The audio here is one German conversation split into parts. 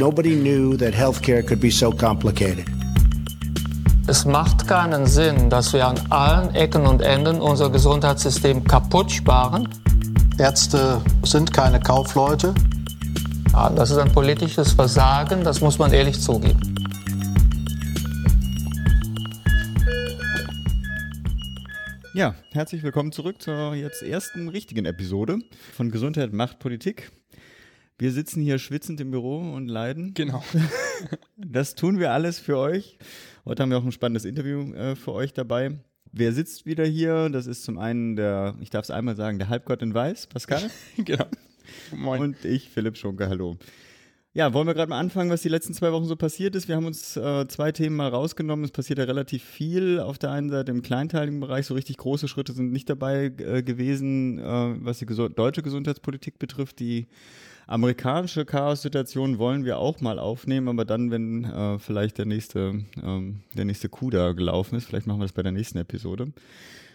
Nobody knew that healthcare could be so complicated. Es macht keinen Sinn, dass wir an allen Ecken und Enden unser Gesundheitssystem kaputt sparen. Ärzte sind keine Kaufleute. Ja, das ist ein politisches Versagen, das muss man ehrlich zugeben. Ja, herzlich willkommen zurück zur jetzt ersten richtigen Episode von Gesundheit macht Politik. Wir sitzen hier schwitzend im Büro und leiden. Genau. Das tun wir alles für euch. Heute haben wir auch ein spannendes Interview äh, für euch dabei. Wer sitzt wieder hier? Das ist zum einen der, ich darf es einmal sagen, der Halbgott in Weiß, Pascal. genau. Moin. Und ich, Philipp Schunke, hallo. Ja, wollen wir gerade mal anfangen, was die letzten zwei Wochen so passiert ist. Wir haben uns äh, zwei Themen mal rausgenommen. Es passiert ja relativ viel. Auf der einen Seite im kleinteiligen Bereich, so richtig große Schritte sind nicht dabei äh, gewesen, äh, was die gesu deutsche Gesundheitspolitik betrifft. Die amerikanische Chaos-Situation wollen wir auch mal aufnehmen, aber dann, wenn äh, vielleicht der nächste, ähm, der nächste Coup da gelaufen ist, vielleicht machen wir das bei der nächsten Episode.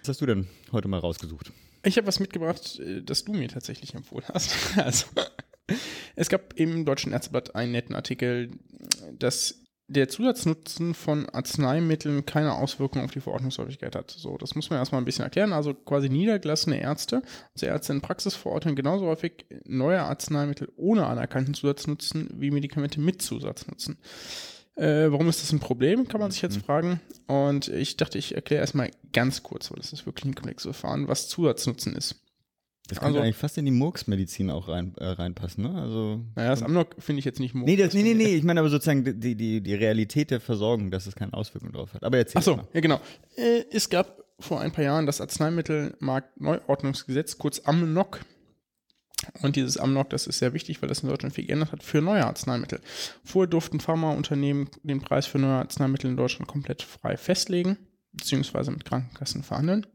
Was hast du denn heute mal rausgesucht? Ich habe was mitgebracht, äh, das du mir tatsächlich empfohlen hast. Also, es gab im Deutschen Ärzteblatt einen netten Artikel, dass der Zusatznutzen von Arzneimitteln keine Auswirkungen auf die Verordnungshäufigkeit hat. So, das muss man erstmal ein bisschen erklären. Also quasi niedergelassene Ärzte, also Ärzte in Praxis verordnen genauso häufig neue Arzneimittel ohne anerkannten Zusatznutzen wie Medikamente mit Zusatznutzen. Äh, warum ist das ein Problem, kann man sich jetzt mhm. fragen. Und ich dachte, ich erkläre erstmal ganz kurz, weil das ist wirklich ein komplexes Verfahren, was Zusatznutzen ist. Das könnte also, eigentlich fast in die Murksmedizin auch rein, äh, reinpassen, ne? Also, naja, das Amnok finde ich jetzt nicht Murks. Nee, das, nee, nee, nee, ich meine aber sozusagen die, die, die Realität der Versorgung, dass es keine Auswirkungen drauf hat. Aber erzähl Ach so, ja genau. Äh, es gab vor ein paar Jahren das Arzneimittelmarktneuordnungsgesetz, kurz Amnok. Und dieses Amnok, das ist sehr wichtig, weil das in Deutschland viel geändert hat, für neue Arzneimittel. Vorher durften Pharmaunternehmen den Preis für neue Arzneimittel in Deutschland komplett frei festlegen, beziehungsweise mit Krankenkassen verhandeln.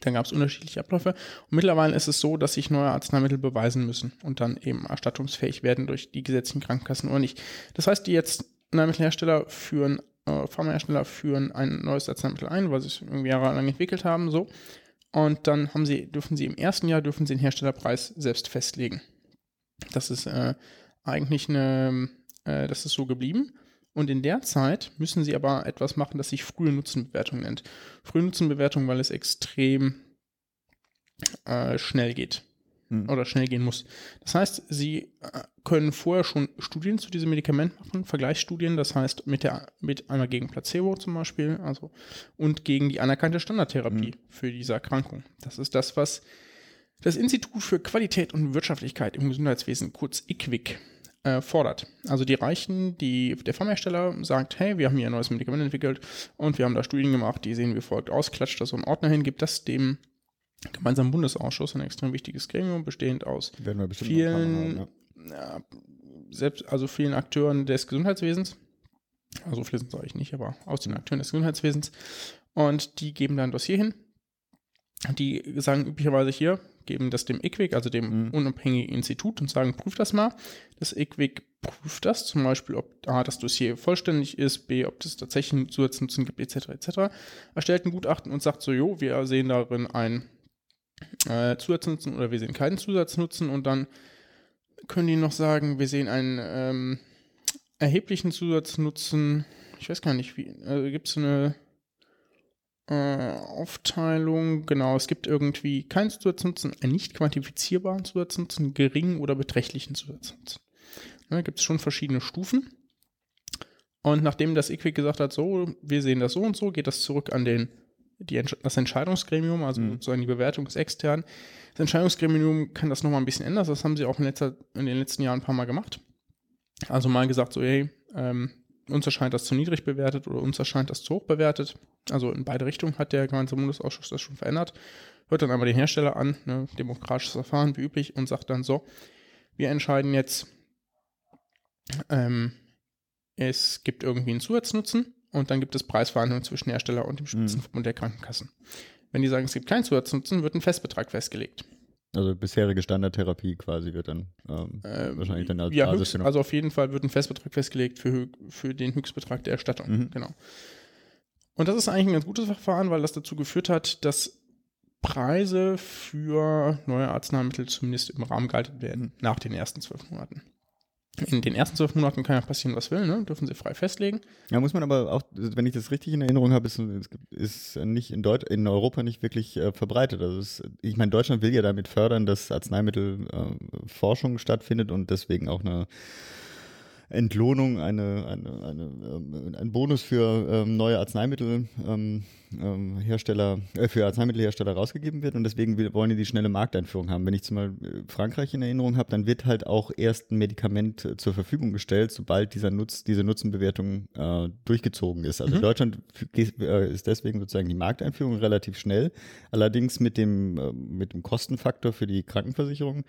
Dann gab es unterschiedliche Abläufe. Und mittlerweile ist es so, dass sich neue Arzneimittel beweisen müssen und dann eben erstattungsfähig werden durch die gesetzlichen Krankenkassen oder nicht. Das heißt, die jetzt Arzneimittelhersteller führen, äh, Pharmahersteller führen ein neues Arzneimittel ein, weil sie es irgendwie jahrelang entwickelt haben, so. Und dann haben sie, dürfen sie im ersten Jahr dürfen sie den Herstellerpreis selbst festlegen. Das ist äh, eigentlich eine, äh, das ist so geblieben. Und in der Zeit müssen sie aber etwas machen, das sich frühe Nutzenbewertung nennt. Frühe Nutzenbewertung, weil es extrem äh, schnell geht hm. oder schnell gehen muss. Das heißt, sie äh, können vorher schon Studien zu diesem Medikament machen, Vergleichsstudien, das heißt mit der mit einer gegen Placebo zum Beispiel, also und gegen die anerkannte Standardtherapie hm. für diese Erkrankung. Das ist das, was das Institut für Qualität und Wirtschaftlichkeit im Gesundheitswesen, kurz IQWIC, äh, fordert. Also die Reichen, die, der Pharmahersteller sagt, hey, wir haben hier ein neues Medikament entwickelt und wir haben da Studien gemacht, die sehen wie folgt aus, klatscht da so einen Ordner hin, gibt das dem gemeinsamen Bundesausschuss, ein extrem wichtiges Gremium, bestehend aus vielen, haben, ja. selbst, also vielen Akteuren des Gesundheitswesens. Also viele sind es eigentlich nicht, aber aus den Akteuren des Gesundheitswesens. Und die geben dann ein Dossier hin. Die sagen üblicherweise hier, geben das dem IQWIC, also dem mhm. unabhängigen Institut, und sagen, prüf das mal. Das IQWIC prüft das, zum Beispiel, ob A, das Dossier vollständig ist, B, ob es tatsächlich einen Zusatznutzen gibt, etc., etc. Erstellt ein Gutachten und sagt so, jo, wir sehen darin einen äh, Zusatznutzen oder wir sehen keinen Zusatznutzen und dann können die noch sagen, wir sehen einen ähm, erheblichen Zusatznutzen. Ich weiß gar nicht, wie, also gibt es eine äh, Aufteilung, genau, es gibt irgendwie keinen Zusatznutzen, einen nicht quantifizierbaren Zusatznutzen, geringen oder beträchtlichen Zusatznutzen. Da ne, gibt es schon verschiedene Stufen. Und nachdem das EQUIC gesagt hat, so, wir sehen das so und so, geht das zurück an den, die, das Entscheidungsgremium, also mhm. sozusagen die Bewertung ist extern. Das Entscheidungsgremium kann das nochmal ein bisschen ändern, das haben sie auch in, letzter, in, den letzten Jahren ein paar Mal gemacht. Also mal gesagt, so, hey, ähm, uns erscheint das zu niedrig bewertet oder uns erscheint das zu hoch bewertet. Also in beide Richtungen hat der gemeinsame Bundesausschuss das schon verändert. Hört dann einmal den Hersteller an, ne, demokratisches Verfahren wie üblich, und sagt dann so, wir entscheiden jetzt, ähm, es gibt irgendwie einen Zusatznutzen und dann gibt es Preisverhandlungen zwischen Hersteller und dem. Spitzenverbund mhm. der Krankenkassen. Wenn die sagen, es gibt keinen Zusatznutzen, wird ein Festbetrag festgelegt. Also bisherige Standardtherapie quasi wird dann ähm, ähm, wahrscheinlich dann als ja, Basis höchst, Also auf jeden Fall wird ein Festbetrag festgelegt für, für den Höchstbetrag der Erstattung. Mhm. Genau. Und das ist eigentlich ein ganz gutes Verfahren, weil das dazu geführt hat, dass Preise für neue Arzneimittel zumindest im Rahmen gehalten werden nach den ersten zwölf Monaten. In den ersten zwölf Monaten kann ja passieren, was will, ne? dürfen sie frei festlegen. Ja, muss man aber auch, wenn ich das richtig in Erinnerung habe, ist, ist nicht in, Deut in Europa nicht wirklich äh, verbreitet. Also es, ich meine, Deutschland will ja damit fördern, dass Arzneimittelforschung äh, stattfindet und deswegen auch eine Entlohnung, eine, eine, eine, ähm, ein Bonus für ähm, neue Arzneimittelhersteller, ähm, ähm äh, für Arzneimittelhersteller rausgegeben wird und deswegen wollen die die schnelle Markteinführung haben. Wenn ich zum Beispiel Frankreich in Erinnerung habe, dann wird halt auch erst ein Medikament äh, zur Verfügung gestellt, sobald dieser Nutz, diese Nutzenbewertung äh, durchgezogen ist. Also mhm. Deutschland äh, ist deswegen sozusagen die Markteinführung relativ schnell, allerdings mit dem, äh, mit dem Kostenfaktor für die Krankenversicherung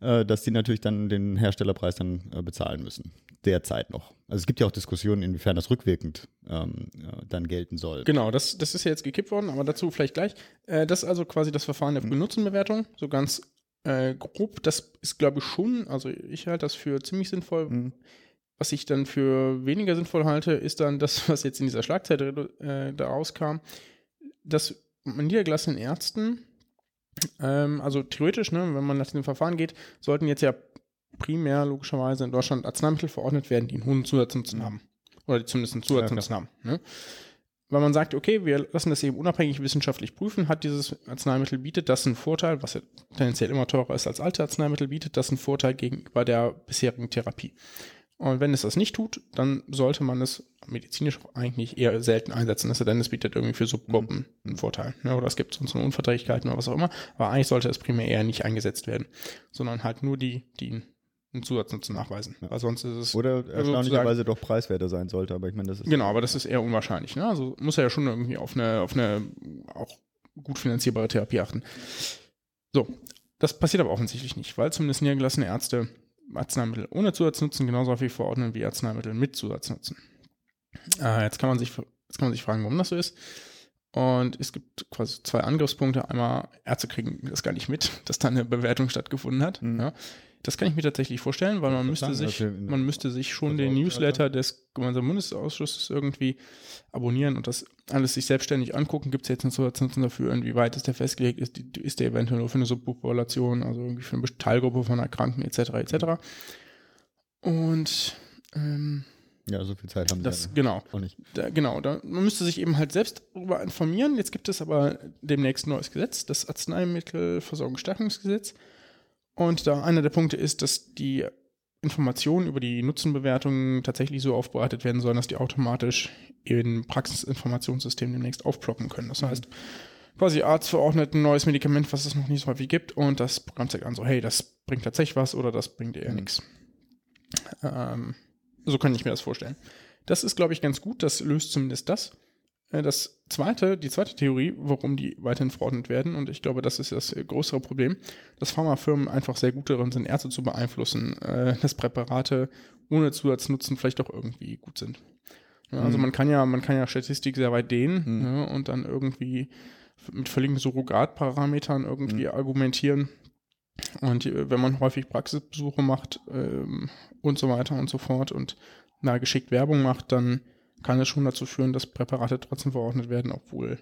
äh, dass die natürlich dann den Herstellerpreis dann äh, bezahlen müssen. Derzeit noch. Also es gibt ja auch Diskussionen, inwiefern das rückwirkend ähm, äh, dann gelten soll. Genau, das, das ist ja jetzt gekippt worden, aber dazu vielleicht gleich. Äh, das ist also quasi das Verfahren der Nutzenbewertung, so ganz äh, grob. Das ist, glaube ich, schon, also ich halte das für ziemlich sinnvoll. Mhm. Was ich dann für weniger sinnvoll halte, ist dann das, was jetzt in dieser Schlagzeile äh, da rauskam, dass niedergelassenen Ärzten ähm, also theoretisch, ne, wenn man nach dem Verfahren geht, sollten jetzt ja primär logischerweise in Deutschland Arzneimittel verordnet werden, die einen hohen Zusatznutzen haben. Oder die zumindest einen Zusatznutzen ja, haben. Ne? Weil man sagt, okay, wir lassen das eben unabhängig wissenschaftlich prüfen, hat dieses Arzneimittel, bietet das einen Vorteil, was ja tendenziell immer teurer ist als alte Arzneimittel, bietet das einen Vorteil gegenüber der bisherigen Therapie. Und wenn es das nicht tut, dann sollte man es medizinisch eigentlich eher selten einsetzen, es denn es bietet irgendwie für Subgruppen einen Vorteil. Ne? Oder es gibt sonst eine Unverträglichkeit oder was auch immer. Aber eigentlich sollte es primär eher nicht eingesetzt werden, sondern halt nur die, die einen Zusatznutzen nachweisen. Ja. Weil sonst ist es. Oder erstaunlicherweise doch preiswerter sein sollte, aber ich meine, das ist. Genau, aber das ist eher unwahrscheinlich. Ne? Also muss er ja schon irgendwie auf eine, auf eine auch gut finanzierbare Therapie achten. So, das passiert aber offensichtlich nicht, weil zumindest niedergelassene Ärzte Arzneimittel ohne Zusatznutzen genauso häufig verordnen wie Arzneimittel mit Zusatznutzen. Äh, jetzt, kann man sich, jetzt kann man sich fragen, warum das so ist. Und es gibt quasi zwei Angriffspunkte. Einmal, Ärzte kriegen das gar nicht mit, dass da eine Bewertung stattgefunden hat. Mhm. Ja. Das kann ich mir tatsächlich vorstellen, weil man müsste sich, man müsste sich schon den Newsletter des gemeinsamen Bundesausschusses irgendwie abonnieren und das alles sich selbstständig angucken. Gibt es jetzt einen Zusatznutzen dafür, inwieweit ist der festgelegt, ist, die, ist der eventuell nur für eine Subpopulation, also irgendwie für eine Teilgruppe von Erkrankten etc. etc. Und ähm, ja, so viel Zeit haben das, sie genau, auch nicht. Da, genau, da, man müsste sich eben halt selbst darüber informieren. Jetzt gibt es aber demnächst ein neues Gesetz, das Arzneimittelversorgungsstärkungsgesetz. Und da einer der Punkte ist, dass die Informationen über die Nutzenbewertungen tatsächlich so aufbereitet werden sollen, dass die automatisch in Praxisinformationssystemen demnächst aufploppen können. Das heißt, quasi Arzt verordnet ein neues Medikament, was es noch nicht so häufig gibt, und das Programm zeigt an, so, hey, das bringt tatsächlich was oder das bringt eher mhm. nichts. Ähm, so kann ich mir das vorstellen. Das ist, glaube ich, ganz gut. Das löst zumindest das. Äh, das zweite, die zweite Theorie, warum die weiterhin verordnet werden, und ich glaube, das ist das größere Problem, dass Pharmafirmen einfach sehr gut darin sind, Ärzte zu beeinflussen, äh, dass Präparate ohne Zusatznutzen vielleicht auch irgendwie gut sind. Ja, also mhm. man kann ja, man kann ja Statistik sehr weit dehnen mhm. ja, und dann irgendwie mit völligen Surrogatparametern irgendwie mhm. argumentieren. Und äh, wenn man häufig Praxisbesuche macht ähm, und so weiter und so fort und na, geschickt Werbung macht, dann kann es schon dazu führen, dass Präparate trotzdem verordnet werden, obwohl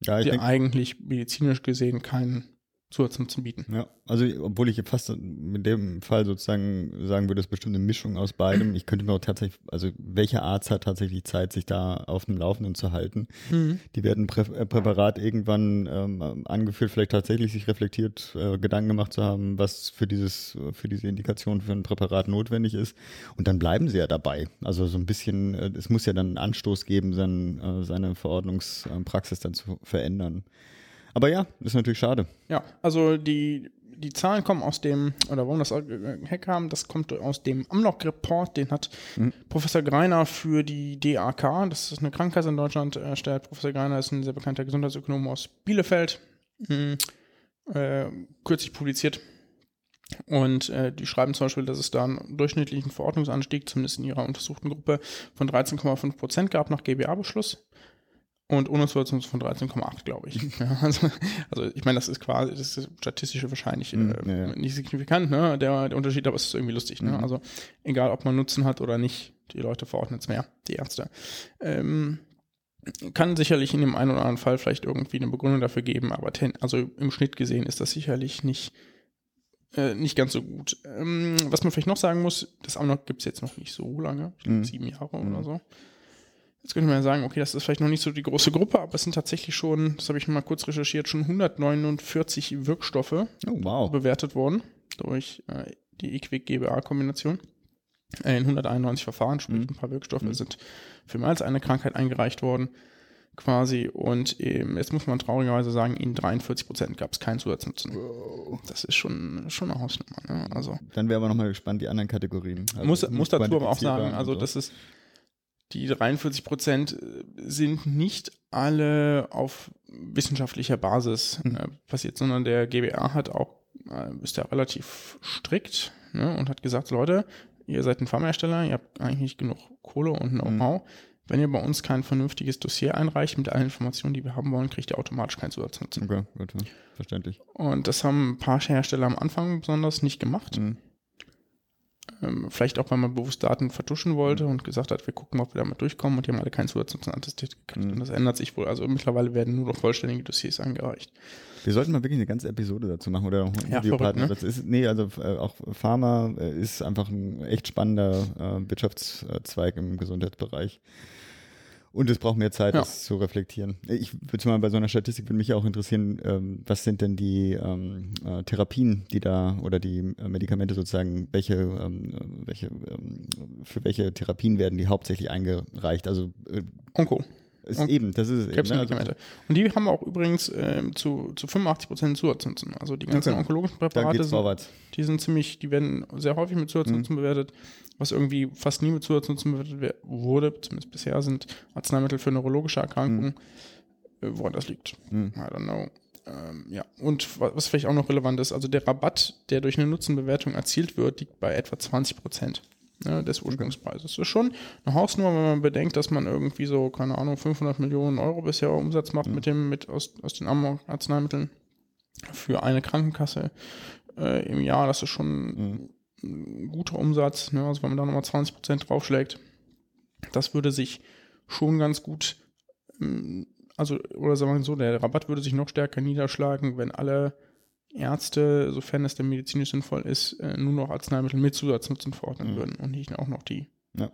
ja, die eigentlich medizinisch gesehen keinen Zusatznutzen bieten. Ja, also obwohl ich fast mit dem Fall sozusagen sagen würde, es ist bestimmt eine Mischung aus beidem. Ich könnte mir auch tatsächlich, also welcher Arzt hat tatsächlich Zeit, sich da auf dem Laufenden zu halten? Mhm. Die werden Prä äh, Präparat irgendwann ähm, angeführt, vielleicht tatsächlich sich reflektiert, äh, Gedanken gemacht zu haben, was für dieses, für diese Indikation für ein Präparat notwendig ist. Und dann bleiben sie ja dabei. Also so ein bisschen, äh, es muss ja dann einen Anstoß geben, sein, äh, seine Verordnungspraxis dann zu verändern. Aber ja, ist natürlich schade. Ja, also die, die Zahlen kommen aus dem, oder warum das herkam, das kommt aus dem Amnok-Report, den hat mhm. Professor Greiner für die DAK, das ist eine Krankheit in Deutschland, erstellt. Professor Greiner ist ein sehr bekannter Gesundheitsökonom aus Bielefeld, mhm. äh, kürzlich publiziert. Und äh, die schreiben zum Beispiel, dass es da einen durchschnittlichen Verordnungsanstieg, zumindest in ihrer untersuchten Gruppe, von 13,5 Prozent gab nach GBA-Beschluss und ohne Zusatznutzen von 13,8, glaube ich. Ja, also, also, ich meine, das ist quasi, das ist statistisch wahrscheinlich mhm, äh, ja, ja. nicht signifikant, ne? Der, der Unterschied, aber es ist irgendwie lustig, ne? Mhm. Also egal, ob man Nutzen hat oder nicht, die Leute verordnen es mehr, die Ärzte. Ähm, kann sicherlich in dem einen oder anderen Fall vielleicht irgendwie eine Begründung dafür geben, aber ten, also im Schnitt gesehen ist das sicherlich nicht äh, nicht ganz so gut. Ähm, was man vielleicht noch sagen muss, das Amnok gibt es jetzt noch nicht so lange, ich glaube Mhm. sieben Jahre oder so. Jetzt könnte man ja sagen, okay, das ist vielleicht noch nicht so die große Gruppe, aber es sind tatsächlich schon, das habe ich mal kurz recherchiert, schon 149 Wirkstoffe Oh, wow. bewertet worden durch äh, die EQUIC-GBA-Kombination. Äh, in 191 Verfahren, sprich ein paar Wirkstoffe sind für mehr als eine Krankheit eingereicht worden, quasi. Und ähm, jetzt muss man traurigerweise sagen, in 43 Prozent gab es keinen Zusatznutzen. Das ist schon, schon eine Hausnummer. Ne? Also Dann wäre aber nochmal gespannt, die anderen Kategorien. Also muss, muss dazu aber auch sagen, also so. das ist die 43 Prozent sind nicht alle auf wissenschaftlicher Basis äh, passiert, sondern der GBA hat auch, äh, ist ja relativ strikt ne, und hat gesagt, Leute, ihr seid ein Pharmahersteller, ihr habt eigentlich nicht genug Kohle und Know-how. Wenn ihr bei uns kein vernünftiges Dossier einreicht mit allen Informationen, die wir haben wollen, kriegt ihr automatisch keinen Zusatznutzen. Okay, gut, verständlich. Und das haben ein paar Hersteller am Anfang besonders nicht gemacht. Mhm. Ähm, vielleicht auch, weil man bewusst Daten vertuschen wollte und gesagt hat, wir gucken, ob wir damit durchkommen und die haben alle keinen Zusatznutzen attestiert gekriegt. Mhm. Und das ändert sich wohl. Also mittlerweile werden nur noch vollständige Dossiers eingereicht. Wir sollten mal wirklich eine ganze Episode dazu machen oder auch einen Ja, verrückt, Das ist, nee, also äh, auch Pharma äh, ist einfach ein echt spannender äh, Wirtschaftszweig im Gesundheitsbereich. Und es braucht mehr Zeit, Ja. das zu reflektieren. Ich würde mal bei so einer Statistik würde mich auch interessieren, ähm, was sind denn die ähm, äh, Therapien, die da oder die äh, Medikamente sozusagen, welche, ähm, welche ähm, für welche Therapien werden die hauptsächlich eingereicht? Also äh, Onko. Ist Und eben, das ist es eben, ne? also. Und die haben auch übrigens ähm, zu, zu 85 Prozent Zusatznutzen. Also die ganzen Okay. onkologischen Präparate sind, die sind ziemlich, die werden sehr häufig mit Zusatznutzen Mhm. bewertet. Was irgendwie fast nie mit Zusatznutzen bewertet wer- wurde, zumindest bisher, sind Arzneimittel für neurologische Erkrankungen. Äh, woran das liegt, Mhm. I don't know. Ähm, ja, und wa- was vielleicht auch noch relevant ist, also der Rabatt, der durch eine Nutzenbewertung erzielt wird, liegt bei etwa 20 Prozent ne, des Ursprungspreises. Das ist schon eine Hausnummer, wenn man bedenkt, dass man irgendwie so, keine Ahnung, 500 Millionen Euro bisher Umsatz macht mit dem, mit aus, aus den Arzneimitteln für eine Krankenkasse äh, im Jahr. Das ist schon ein guter Umsatz. Ne? Also wenn man da nochmal 20 Prozent draufschlägt, das würde sich schon ganz gut, ähm, also, oder sagen wir so, der Rabatt würde sich noch stärker niederschlagen, wenn alle Ärzte, sofern es denn medizinisch sinnvoll ist, äh, nur noch Arzneimittel mit Zusatznutzen verordnen würden und nicht auch noch die. Ja.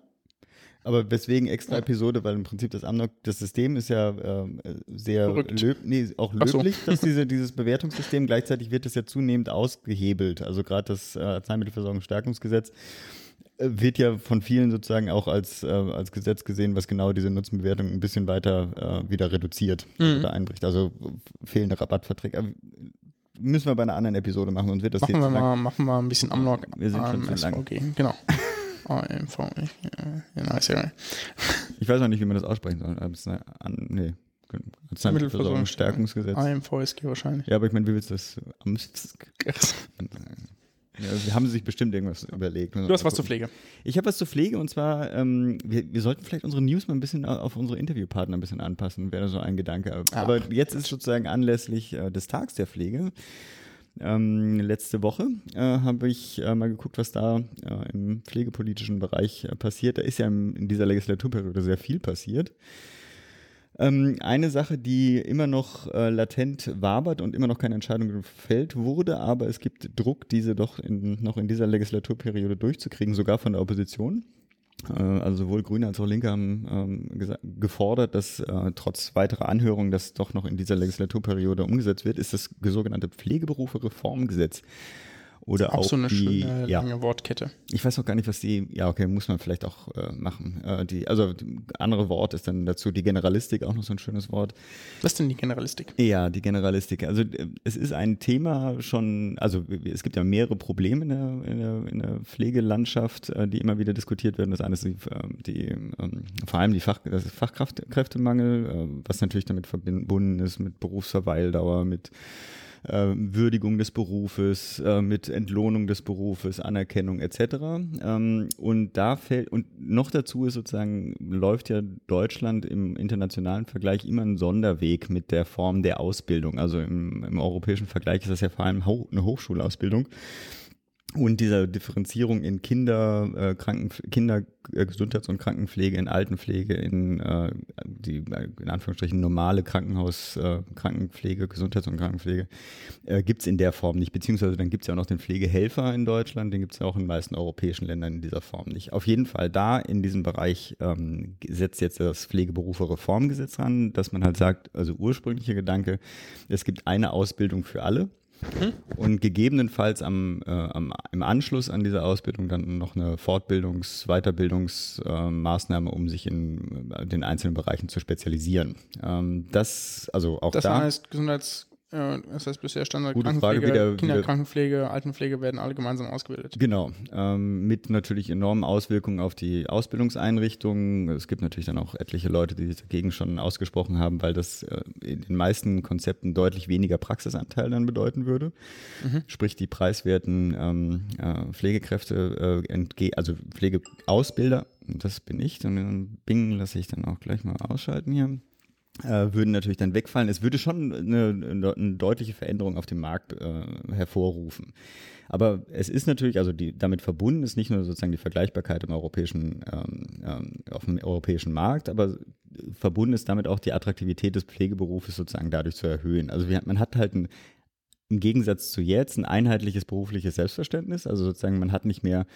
Aber weswegen extra Episode, weil im Prinzip das Amnok, das System ist ja äh, sehr löb, nee, auch Ach so. löblich, dass diese, dieses Bewertungssystem, gleichzeitig wird das ja zunehmend ausgehebelt. Also gerade das äh, Arzneimittelversorgungsstärkungsgesetz äh, wird ja von vielen sozusagen auch als, äh, als Gesetz gesehen, was genau diese Nutzenbewertung ein bisschen weiter äh, wieder reduziert Mhm. oder einbricht. Also fehlende Rabattverträge. Müssen wir bei einer anderen Episode machen, sonst wird das Machen hier wir lang. mal, machen wir ein bisschen Amlog Wir sind schon zu lang. SVG. Genau. AMV. äh, Ja, nice, ja. Ich weiß auch nicht, wie man das aussprechen soll. An, nee. Arzneimittelversorgungsstärkungsgesetz. AMVSG wahrscheinlich. Ja, aber ich meine, wie willst du das? am- Ja, haben sich bestimmt irgendwas überlegt. Du hast was zur Pflege. Ich habe was zur Pflege und zwar, ähm, wir, wir sollten vielleicht unsere News mal ein bisschen auf unsere Interviewpartner ein bisschen anpassen, wäre so ein Gedanke. Ah. Aber jetzt ist sozusagen anlässlich äh, des Tags der Pflege. Ähm, letzte Woche äh, habe ich äh, mal geguckt, was da äh, im pflegepolitischen Bereich äh, passiert. Da ist ja im, in dieser Legislaturperiode sehr viel passiert. Ähm, eine Sache, die immer noch äh, latent wabert und immer noch keine Entscheidung gefällt wurde, aber es gibt Druck, diese doch in, noch in dieser Legislaturperiode durchzukriegen, sogar von der Opposition. Äh, also sowohl Grüne als auch Linke haben ähm, gefordert, dass äh, trotz weiterer Anhörungen das doch noch in dieser Legislaturperiode umgesetzt wird, ist das sogenannte Pflegeberufe-Reformgesetz. Oder auch, Auch so eine die, schöne ja, lange Wortkette. ich weiß noch gar nicht, was die, ja, okay, muss man vielleicht auch äh, machen. Äh, die, also die andere Wort ist dann dazu die Generalistik, auch noch so ein schönes Wort. Was ist denn die Generalistik? Ja, die Generalistik. Also äh, es ist ein Thema schon, also es gibt ja mehrere Probleme in der, in der, in der Pflegelandschaft, äh, die immer wieder diskutiert werden. Das eine ist die, äh, die ähm, vor allem die Fach, das Fachkräftemangel, äh, was natürlich damit verbunden ist mit Berufsverweildauer, mit äh, Würdigung des Berufes, äh, mit Entlohnung des Berufes, Anerkennung etc. Ähm, und da fällt, und noch dazu ist sozusagen, läuft ja Deutschland im internationalen Vergleich immer einen Sonderweg mit der Form der Ausbildung. Also im, im europäischen Vergleich ist das ja vor allem eine Hochschulausbildung. Und dieser Differenzierung in Kinder, äh, Kranken, Kinder, äh, Gesundheits- und Krankenpflege, in Altenpflege, in äh, die in Anführungsstrichen normale Krankenhaus, äh, Krankenpflege, Gesundheits- und Krankenpflege, äh, gibt es in der Form nicht. Beziehungsweise dann gibt es ja auch noch den Pflegehelfer in Deutschland, den gibt es ja auch in den meisten europäischen Ländern in dieser Form nicht. Auf jeden Fall da in diesem Bereich ähm, setzt jetzt das Pflegeberufe-Reformgesetz ran, dass man halt sagt, also ursprünglicher Gedanke, es gibt eine Ausbildung für alle und gegebenenfalls am, äh, am, im Anschluss an diese Ausbildung dann noch eine Fortbildungs-, Weiterbildungsmaßnahme, äh, um sich in äh, den einzelnen Bereichen zu spezialisieren. Ähm, das, also auch Das da. heißt, Gesundheits, das heißt bisher Standard Gute Frage, Krankenpflege, wieder- Kinderkrankenpflege, Altenpflege werden alle gemeinsam ausgebildet. Genau, ähm, mit natürlich enormen Auswirkungen auf die Ausbildungseinrichtungen. Es gibt natürlich dann auch etliche Leute, die sich dagegen schon ausgesprochen haben, weil das äh, in den meisten Konzepten deutlich weniger Praxisanteil dann bedeuten würde. Sprich, die preiswerten ähm, äh, Pflegekräfte, äh, also Pflegeausbilder, das bin ich, und den Bing lasse ich dann auch gleich mal ausschalten hier äh, würden natürlich dann wegfallen. Es würde schon eine, eine, deutliche Veränderung auf dem Markt äh, hervorrufen. Aber es ist natürlich, also die, damit verbunden ist nicht nur sozusagen die Vergleichbarkeit im europäischen, ähm, ähm, auf dem europäischen Markt, aber verbunden ist damit auch die Attraktivität des Pflegeberufes sozusagen dadurch zu erhöhen. Also wir, man hat halt ein, im Gegensatz zu jetzt ein einheitliches berufliches Selbstverständnis. Also sozusagen man hat nicht mehr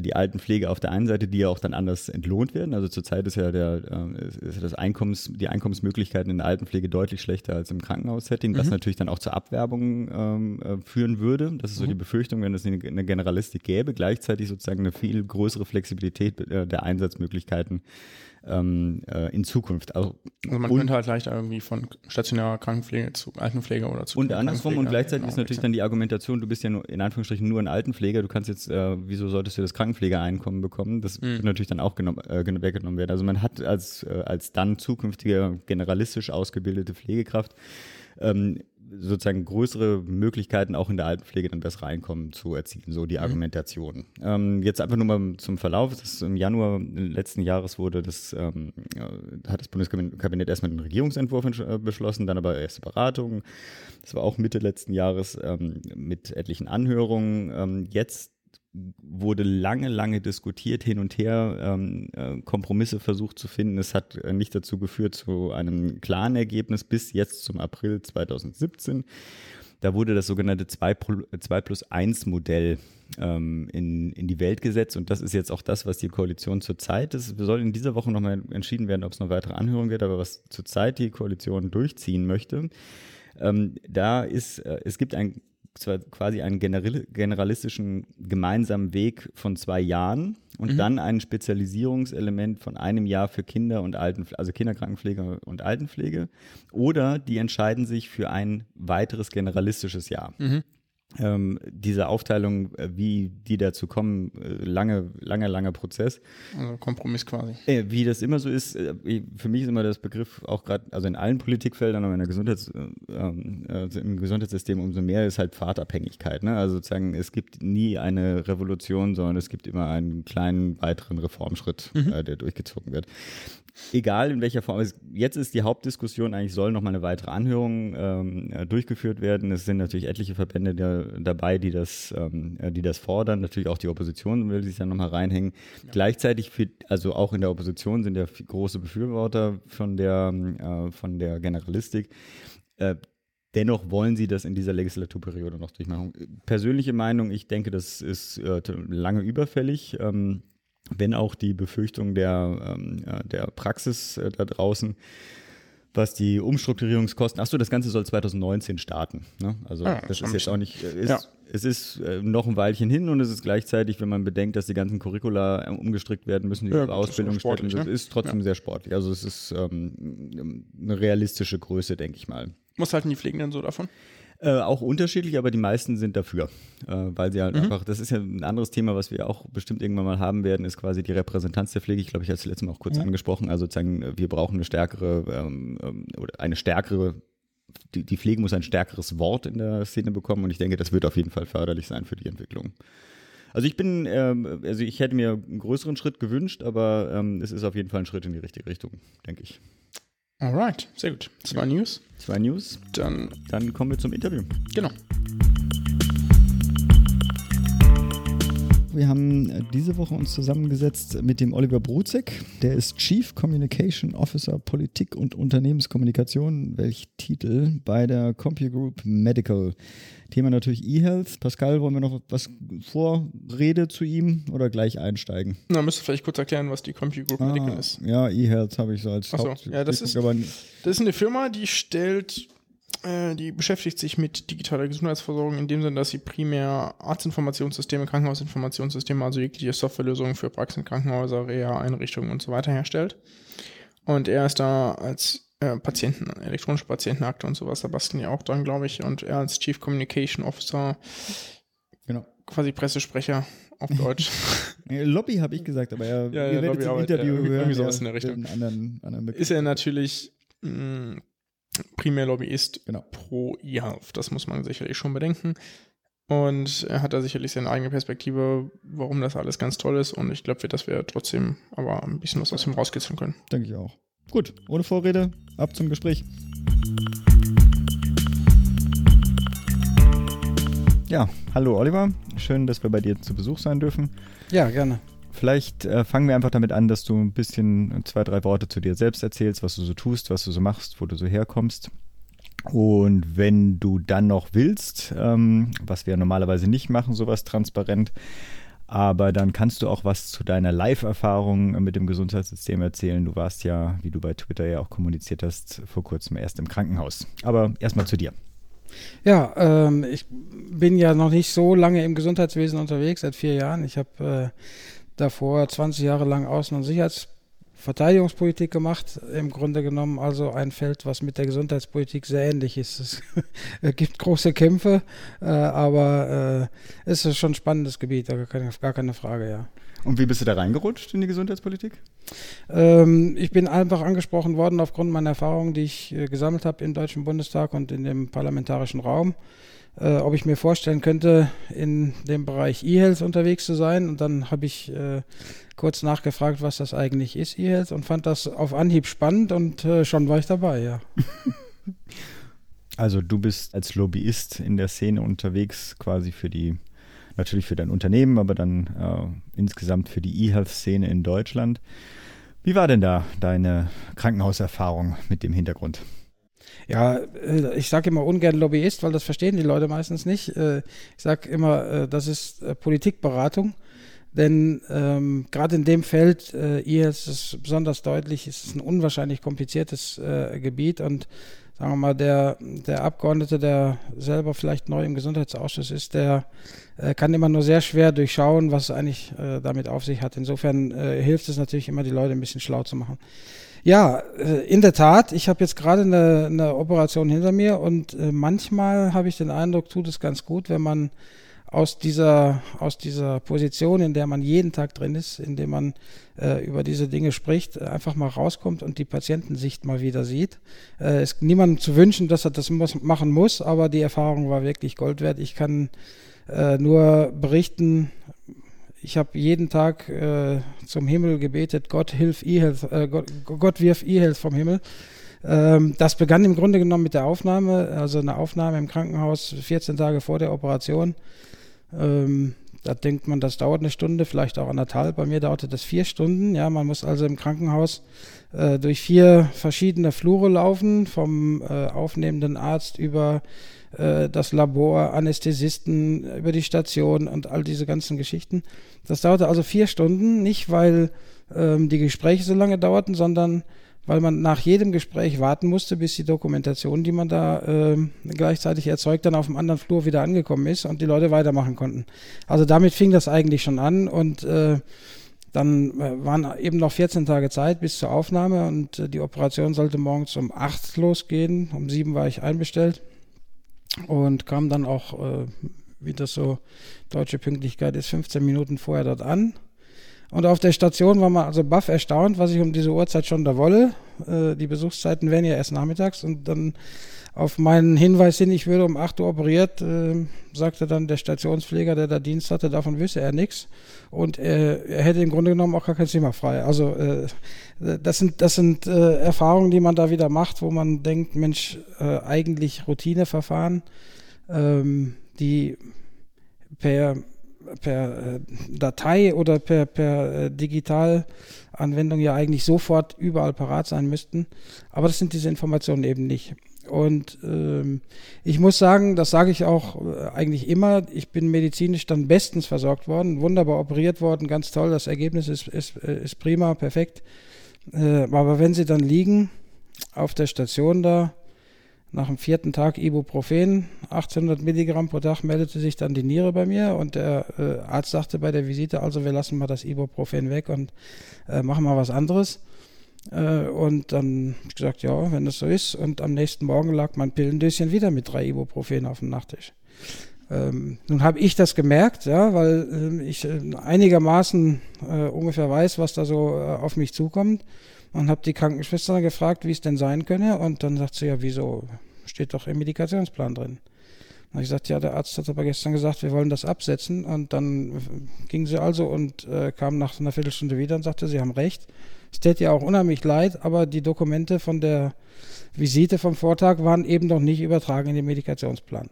die Altenpflege auf der einen Seite, die ja auch dann anders entlohnt werden. Also zurzeit ist ja der, äh, ist das Einkommens, die Einkommensmöglichkeiten in der Altenpflege deutlich schlechter als im Krankenhaussetting, was natürlich dann auch zur Abwerbung ähm, äh, führen würde. Das ist so die Befürchtung, wenn es eine, Generalistik gäbe, gleichzeitig sozusagen eine viel größere Flexibilität äh, der Einsatzmöglichkeiten ähm, äh, in Zukunft. Also, Also man könnte halt leichter irgendwie von stationärer Krankenpflege zu Altenpflege oder zu Und andersrum und gleichzeitig genau ist natürlich dann die Argumentation, du bist ja nur, in Anführungsstrichen nur ein Altenpfleger, du kannst jetzt, äh, wieso solltest du das Krankenpflegeeinkommen bekommen? Das Mhm. wird natürlich dann auch genommen, äh, gen- weggenommen werden. Also man hat als, äh, als dann zukünftige generalistisch ausgebildete Pflegekraft ähm, sozusagen größere Möglichkeiten auch in der Altenpflege dann besser Einkommen zu erzielen, so die Argumentation. Ähm, jetzt einfach nur mal zum Verlauf. Das ist Im Januar letzten Jahres wurde das, ähm, äh, hat das Bundeskabinett erstmal den Regierungsentwurf äh, beschlossen, dann aber erste Beratungen. Das war auch Mitte letzten Jahres ähm, mit etlichen Anhörungen. Ähm, jetzt wurde lange, lange diskutiert, hin und her, ähm, äh, Kompromisse versucht zu finden. Es hat äh, nicht dazu geführt zu einem klaren Ergebnis bis jetzt zum April 2017. Da wurde das sogenannte 2 Pro- 2 plus 1 Modell ähm, in, in die Welt gesetzt und das ist jetzt auch das, was die Koalition zurzeit ist. Wir sollen in dieser Woche nochmal entschieden werden, ob es noch weitere Anhörungen wird, aber was zurzeit die Koalition durchziehen möchte, ähm, da ist, äh, es gibt ein, quasi einen general, generalistischen gemeinsamen Weg von zwei Jahren und dann ein Spezialisierungselement von einem Jahr für Kinder und Altenpflege, also Kinderkrankenpflege und Altenpflege. Oder die entscheiden sich für ein weiteres generalistisches Jahr. Ähm, diese Aufteilung, äh, wie die dazu kommen, äh, lange, lange, langer Prozess. Also Kompromiss quasi. Äh, Wie das immer so ist, für mich ist immer das Begriff auch gerade, also in allen Politikfeldern, aber in der Gesundheits, äh, ähm, also im Gesundheitssystem umso mehr ist halt Pfadabhängigkeit. Ne? Also sozusagen, es gibt nie eine Revolution, sondern es gibt immer einen kleinen weiteren Reformschritt, äh, der durchgezogen wird. Egal in welcher Form. Jetzt ist die Hauptdiskussion eigentlich, soll noch mal eine weitere Anhörung ähm, äh, durchgeführt werden. Es sind natürlich etliche Verbände der, dabei, die das, ähm, äh, die das fordern. Natürlich auch die Opposition will sich ja noch mal reinhängen. Gleichzeitig, für, also auch in der Opposition sind ja große Befürworter von der, äh, von der Generalistik. Äh, Dennoch wollen sie das in dieser Legislaturperiode noch durchmachen. Persönliche Meinung, ich denke, das ist äh, lange überfällig. Ähm, wenn auch die Befürchtung der, ähm, ja, der Praxis äh, da draußen, was die Umstrukturierungskosten, achso, das Ganze soll 2019 starten. Ne? Also Ah, das ist jetzt auch nicht, äh, ist, Ja. es ist äh, noch ein Weilchen hin und es ist gleichzeitig, wenn man bedenkt, dass die ganzen Curricula äh, umgestrickt werden müssen, die Ja, Ausbildungsstätten, das ne? ist trotzdem sehr sportlich. Also es ist ähm, eine realistische Größe, denke ich mal. Was halten die Pflegenden so davon? Äh, auch unterschiedlich, aber die meisten sind dafür, äh, weil sie Mhm. halt einfach, das ist ja ein anderes Thema, was wir auch bestimmt irgendwann mal haben werden, ist quasi die Repräsentanz der Pflege. Ich glaube, ich hatte es letztes Mal auch kurz angesprochen. Also sozusagen, wir brauchen eine stärkere ähm, ähm, oder eine stärkere die, die Pflege muss ein stärkeres Wort in der Szene bekommen und ich denke, das wird auf jeden Fall förderlich sein für die Entwicklung. Also ich bin, ähm, also ich hätte mir einen größeren Schritt gewünscht, aber ähm, es ist auf jeden Fall ein Schritt in die richtige Richtung, denke ich. Alright, sehr gut. Zwei News. Zwei News, Dann, dann kommen wir zum Interview. genau. Wir haben diese Woche uns zusammengesetzt mit dem Oliver Bruzek. Der ist Chief Communication Officer Politik und Unternehmenskommunikation. Welch Titel bei der CompuGroup Medical. Thema natürlich E-Health. Pascal, wollen wir noch was Vorrede zu ihm oder gleich einsteigen? Na, müsst ihr vielleicht kurz erklären, was die CompuGroup Ah, Medical ist. Ja, E-Health habe ich so als Ach so, Haupt- ja, das ist- Das ist eine Firma, die stellt, äh, die beschäftigt sich mit digitaler Gesundheitsversorgung in dem Sinne, dass sie primär Arztinformationssysteme, Krankenhausinformationssysteme, also jegliche Softwarelösungen für Praxen, Krankenhäuser, Reha-Einrichtungen und so weiter herstellt. Und er ist da als äh, Patienten, elektronische Patientenakte und sowas, da basteln die auch dran, glaube ich. Und er als Chief Communication Officer, genau. quasi Pressesprecher auf Deutsch. Äh, Lobby habe ich gesagt, aber er, Ja, ja, ihr werdet Lobby, im Interview ja, irgendwie- hören. irgendwie sowas in der Richtung. anderen, anderen ist er natürlich mh, primär Lobbyist Genau. pro E-Health. Das muss man sicherlich schon bedenken. Und er hat da sicherlich seine eigene Perspektive, warum das alles ganz toll ist. Und ich glaube, dass wir trotzdem aber ein bisschen was aus ihm rauskitzeln können. Denke ich auch. Gut, ohne Vorrede, ab zum Gespräch. Ja, hallo Oliver. Schön, dass wir bei dir zu Besuch sein dürfen. Ja, gerne. Vielleicht äh, fangen wir einfach damit an, dass du ein bisschen zwei, drei Worte zu dir selbst erzählst, was du so tust, was du so machst, wo du so herkommst. Und wenn du dann noch willst, ähm, was wir normalerweise nicht machen, sowas transparent, aber dann kannst du auch was zu deiner Live-Erfahrung mit dem Gesundheitssystem erzählen. Du warst ja, wie du bei Twitter ja auch kommuniziert hast, vor kurzem erst im Krankenhaus. Aber erstmal zu dir. Ja, ähm, ich bin ja noch nicht so lange im Gesundheitswesen unterwegs, seit vier Jahren. Ich habe äh, davor 20 Jahre lang Außen- und Sicherheitsverteidigungspolitik gemacht. Im Grunde genommen also ein Feld, was mit der Gesundheitspolitik sehr ähnlich ist. Es äh, gibt große Kämpfe, äh, aber äh, es ist schon ein spannendes Gebiet, gar keine, gar keine Frage, ja. Und wie bist du da reingerutscht in die Gesundheitspolitik? Ähm, ich bin einfach angesprochen worden aufgrund meiner Erfahrungen, die ich äh, gesammelt habe im Deutschen Bundestag und in dem parlamentarischen Raum, äh, ob ich mir vorstellen könnte, in dem Bereich E-Health unterwegs zu sein. Und dann habe ich äh, kurz nachgefragt, was das eigentlich ist, E-Health, und fand das auf Anhieb spannend und äh, schon war ich dabei, ja. Also du bist als Lobbyist in der Szene unterwegs, quasi für die, natürlich für dein Unternehmen, aber dann äh, insgesamt für die E-Health-Szene in Deutschland. Wie war denn da deine Krankenhauserfahrung mit dem Hintergrund? Ja, äh, ich sage immer ungern Lobbyist, weil das verstehen die Leute meistens nicht. Äh, Ich sage immer, äh, das ist Politikberatung. Denn ähm, gerade in dem Feld, äh, hier ist es besonders deutlich, ist es ein unwahrscheinlich kompliziertes äh, Gebiet und sagen wir mal, der, der Abgeordnete, der selber vielleicht neu im Gesundheitsausschuss ist, der äh, kann immer nur sehr schwer durchschauen, was eigentlich äh, damit auf sich hat. Insofern äh, hilft es natürlich immer, die Leute ein bisschen schlau zu machen. Ja, äh, in der Tat. Ich habe jetzt gerade eine, eine Operation hinter mir und äh, manchmal habe ich den Eindruck, tut es ganz gut, wenn man aus dieser, aus dieser Position, in der man jeden Tag drin ist, in der man äh, über diese Dinge spricht, einfach mal rauskommt und die Patientensicht mal wieder sieht. Äh, es ist niemandem zu wünschen, dass er das muss, machen muss, aber die Erfahrung war wirklich Gold wert. Ich kann äh, nur berichten, ich habe jeden Tag äh, zum Himmel gebetet, Gott hilf E-Health, äh, Gott, Gott wirf E-Health vom Himmel. Ähm, das begann im Grunde genommen mit der Aufnahme, also eine Aufnahme im Krankenhaus 14 Tage vor der Operation. Ähm, da denkt man, das dauert eine Stunde, vielleicht auch anderthalb. Bei mir dauerte das vier Stunden. Ja, man muss also im Krankenhaus äh, durch vier verschiedene Flure laufen, vom äh, aufnehmenden Arzt über äh, das Labor, Anästhesisten, über die Station und all diese ganzen Geschichten. Das dauerte also vier Stunden, nicht weil ähm, die Gespräche so lange dauerten, sondern weil man nach jedem Gespräch warten musste, bis die Dokumentation, die man da äh, gleichzeitig erzeugt, dann auf dem anderen Flur wieder angekommen ist und die Leute weitermachen konnten. Also damit fing das eigentlich schon an und äh, dann äh, waren eben noch 14 Tage Zeit bis zur Aufnahme und äh, die Operation sollte morgens um 8 losgehen. Um 7 war ich einbestellt und kam dann auch, äh, wie das so deutsche Pünktlichkeit ist, 15 Minuten vorher dort an. Und auf der Station war man also baff erstaunt, was ich um diese Uhrzeit schon da wolle. Äh, die Besuchszeiten wären ja erst nachmittags. Und dann auf meinen Hinweis hin, ich würde um 8 Uhr operiert, äh, sagte dann der Stationspfleger, der da Dienst hatte, davon wüsste er nichts. Und äh, er hätte im Grunde genommen auch gar kein Zimmer frei. Also äh, das sind, das sind äh, Erfahrungen, die man da wieder macht, wo man denkt, Mensch, äh, eigentlich Routineverfahren, ähm, die per per äh, Datei oder per, per Digitalanwendung ja eigentlich sofort überall parat sein müssten. Aber das sind diese Informationen eben nicht. Und ähm, ich muss sagen, das sage ich auch äh, eigentlich immer, ich bin medizinisch dann bestens versorgt worden, wunderbar operiert worden, ganz toll, das Ergebnis ist, ist, äh, ist prima, perfekt. Äh, aber wenn sie dann liegen auf der Station da, nach dem vierten Tag Ibuprofen, 1800 Milligramm pro Tag, meldete sich dann die Niere bei mir und der äh, Arzt sagte bei der Visite, also wir lassen mal das Ibuprofen weg und äh, machen mal was anderes. Äh, und dann habe ich gesagt, ja, wenn das so ist. Und am nächsten Morgen lag mein Pillendöschen wieder mit drei Ibuprofen auf dem Nachttisch. Ähm, nun habe ich das gemerkt, ja, weil äh, ich äh, einigermaßen äh, ungefähr weiß, was da so äh, auf mich zukommt. Und habe die Krankenschwester gefragt, wie es denn sein könne. Und dann sagt sie, ja, wieso? Steht doch im Medikationsplan drin. Dann habe ich gesagt, ja, der Arzt hat aber gestern gesagt, wir wollen das absetzen. Und dann äh, ging sie also und kam nach einer Viertelstunde wieder und sagte, Sie haben recht. Es täte ja auch unheimlich leid, aber die Dokumente von der Visite vom Vortag waren eben noch nicht übertragen in den Medikationsplan.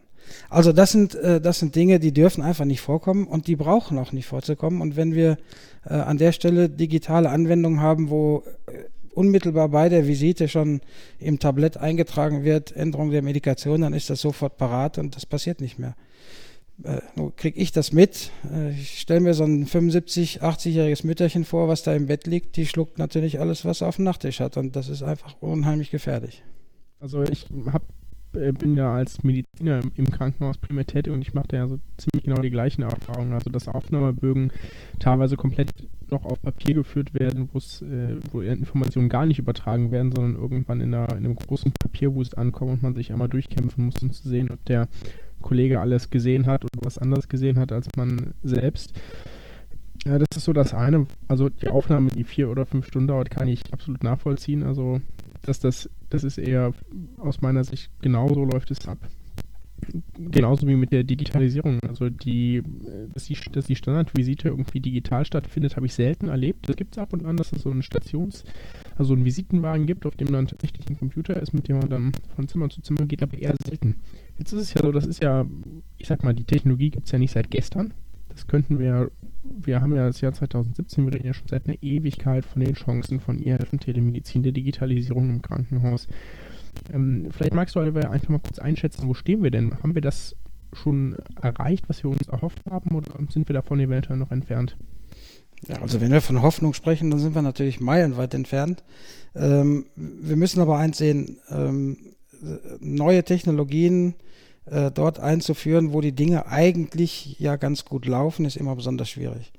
Also das sind, äh, das sind Dinge, die dürfen einfach nicht vorkommen und die brauchen auch nicht vorzukommen. Und wenn wir äh, an der Stelle digitale Anwendungen haben, wo äh, unmittelbar bei der Visite schon im Tablett eingetragen wird, Änderung der Medikation, dann ist das sofort parat und das passiert nicht mehr kriege ich das mit. Äh, ich stelle mir so ein 75, 80-jähriges Mütterchen vor, was da im Bett liegt. Die schluckt natürlich alles, was er auf dem Nachttisch hat. Und das ist einfach unheimlich gefährlich. Also ich hab, äh, bin ja als Mediziner im, Krankenhaus primär tätig und ich mache da ja so ziemlich genau die gleichen Erfahrungen. Also dass Aufnahmebögen teilweise komplett noch auf Papier geführt werden, äh, wo Informationen gar nicht übertragen werden, sondern irgendwann in, einer, in einem großen Papierwust ankommen und man sich einmal durchkämpfen muss, um zu sehen, ob der Kollege alles gesehen hat oder was anderes gesehen hat als man selbst. Ja, das ist so das eine. Also die Aufnahme, die vier oder fünf Stunden dauert, kann ich absolut nachvollziehen. Also dass das, das ist eher aus meiner Sicht genauso läuft es ab. Genauso wie mit der Digitalisierung. Also die, dass die, dass die Standardvisite irgendwie digital stattfindet, habe ich selten erlebt. Das gibt es ab und an, dass es so ein Stations, also einen Visitenwagen gibt, auf dem dann tatsächlich ein Computer ist, mit dem man dann von Zimmer zu Zimmer geht, aber eher selten. Jetzt ist es ja so, das ist ja, ich sag mal, die Technologie gibt es ja nicht seit gestern. Das könnten wir, wir haben ja das Jahr 2017, wir reden ja schon seit einer Ewigkeit von den Chancen von IHF und Telemedizin, der Digitalisierung im Krankenhaus. Ähm, vielleicht magst du einfach mal kurz einschätzen, wo stehen wir denn? Haben wir das schon erreicht, was wir uns erhofft haben, oder sind wir davon eventuell noch entfernt? Ja, also wenn wir von Hoffnung sprechen, dann sind wir natürlich meilenweit entfernt. Ähm, wir müssen aber eins sehen, ähm, neue Technologien äh, dort einzuführen, wo die Dinge eigentlich ja ganz gut laufen, ist immer besonders schwierig.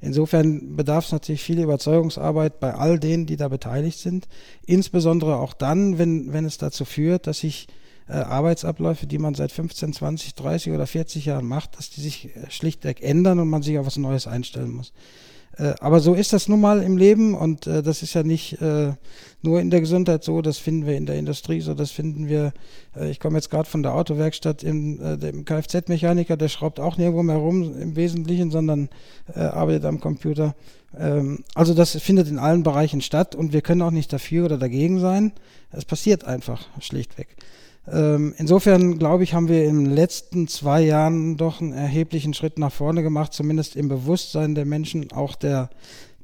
Insofern bedarf es natürlich viel Überzeugungsarbeit bei all denen, die da beteiligt sind. Insbesondere auch dann, wenn, wenn es dazu führt, dass sich äh, Arbeitsabläufe, die man seit 15, 20, 30 oder 40 Jahren macht, dass die sich äh, schlichtweg ändern und man sich auf was Neues einstellen muss. Äh, aber so ist das nun mal im Leben und äh, das ist ja nicht äh, nur in der Gesundheit so, das finden wir in der Industrie so, das finden wir, äh, ich komme jetzt gerade von der Autowerkstatt, im, äh, dem Kfz-Mechaniker, der schraubt auch nirgendwo mehr rum im Wesentlichen, sondern äh, arbeitet am Computer. Ähm, also das findet in allen Bereichen statt und wir können auch nicht dafür oder dagegen sein. Es passiert einfach schlichtweg. Ähm, insofern glaube ich, haben wir in den letzten zwei Jahren doch einen erheblichen Schritt nach vorne gemacht, zumindest im Bewusstsein der Menschen, auch der,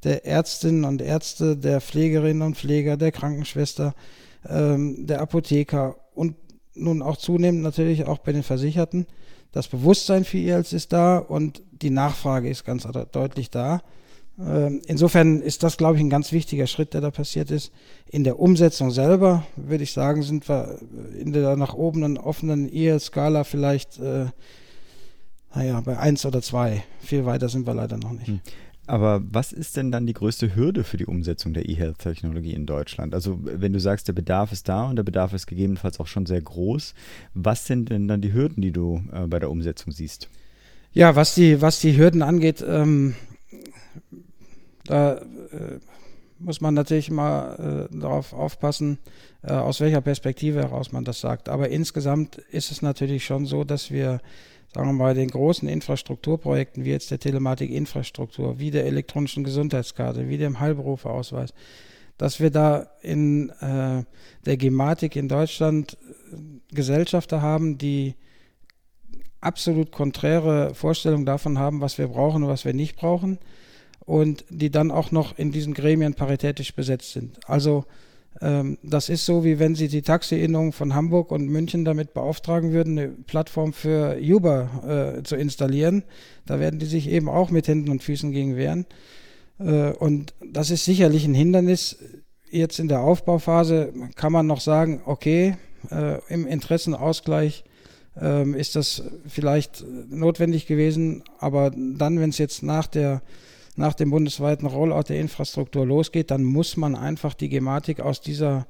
der Ärztinnen und Ärzte, der Pflegerinnen und Pfleger, der Krankenschwester, ähm, der Apotheker und nun auch zunehmend natürlich auch bei den Versicherten. Das Bewusstsein für IELTS ist da und die Nachfrage ist ganz deutlich da. Ähm, insofern ist das, glaube ich, ein ganz wichtiger Schritt, der da passiert ist. In der Umsetzung selber, würde ich sagen, sind wir in der nach oben und offenen Ehe-Skala vielleicht, äh, naja, bei eins oder zwei. Viel weiter sind wir leider noch nicht. Hm. Aber was ist denn dann die größte Hürde für die Umsetzung der E-Health-Technologie in Deutschland? Also wenn du sagst, der Bedarf ist da und der Bedarf ist gegebenenfalls auch schon sehr groß, was sind denn dann die Hürden, die du äh, bei der Umsetzung siehst? Ja, was die, was die Hürden angeht, ähm, da äh, muss man natürlich mal äh, darauf aufpassen, äh, aus welcher Perspektive heraus man das sagt. Aber insgesamt ist es natürlich schon so, dass wir, sagen wir mal, den großen Infrastrukturprojekten, wie jetzt der Telematikinfrastruktur, wie der elektronischen Gesundheitskarte, wie dem Heilberufeausweis, dass wir da in äh, der Gematik in Deutschland äh, Gesellschafter haben, die absolut konträre Vorstellung davon haben, was wir brauchen und was wir nicht brauchen und die dann auch noch in diesen Gremien paritätisch besetzt sind. Also ähm, das ist so, wie wenn Sie die Taxi-Innung von Hamburg und München damit beauftragen würden, eine Plattform für Uber äh, zu installieren. Da werden die sich eben auch mit Händen und Füßen gegen wehren. Äh, und das ist sicherlich ein Hindernis. Jetzt in der Aufbauphase kann man noch sagen, okay, äh, im Interessenausgleich ähm, ist das vielleicht notwendig gewesen, aber dann, wenn es jetzt nach der nach dem bundesweiten Rollout der Infrastruktur losgeht, dann muss man einfach die Gematik aus dieser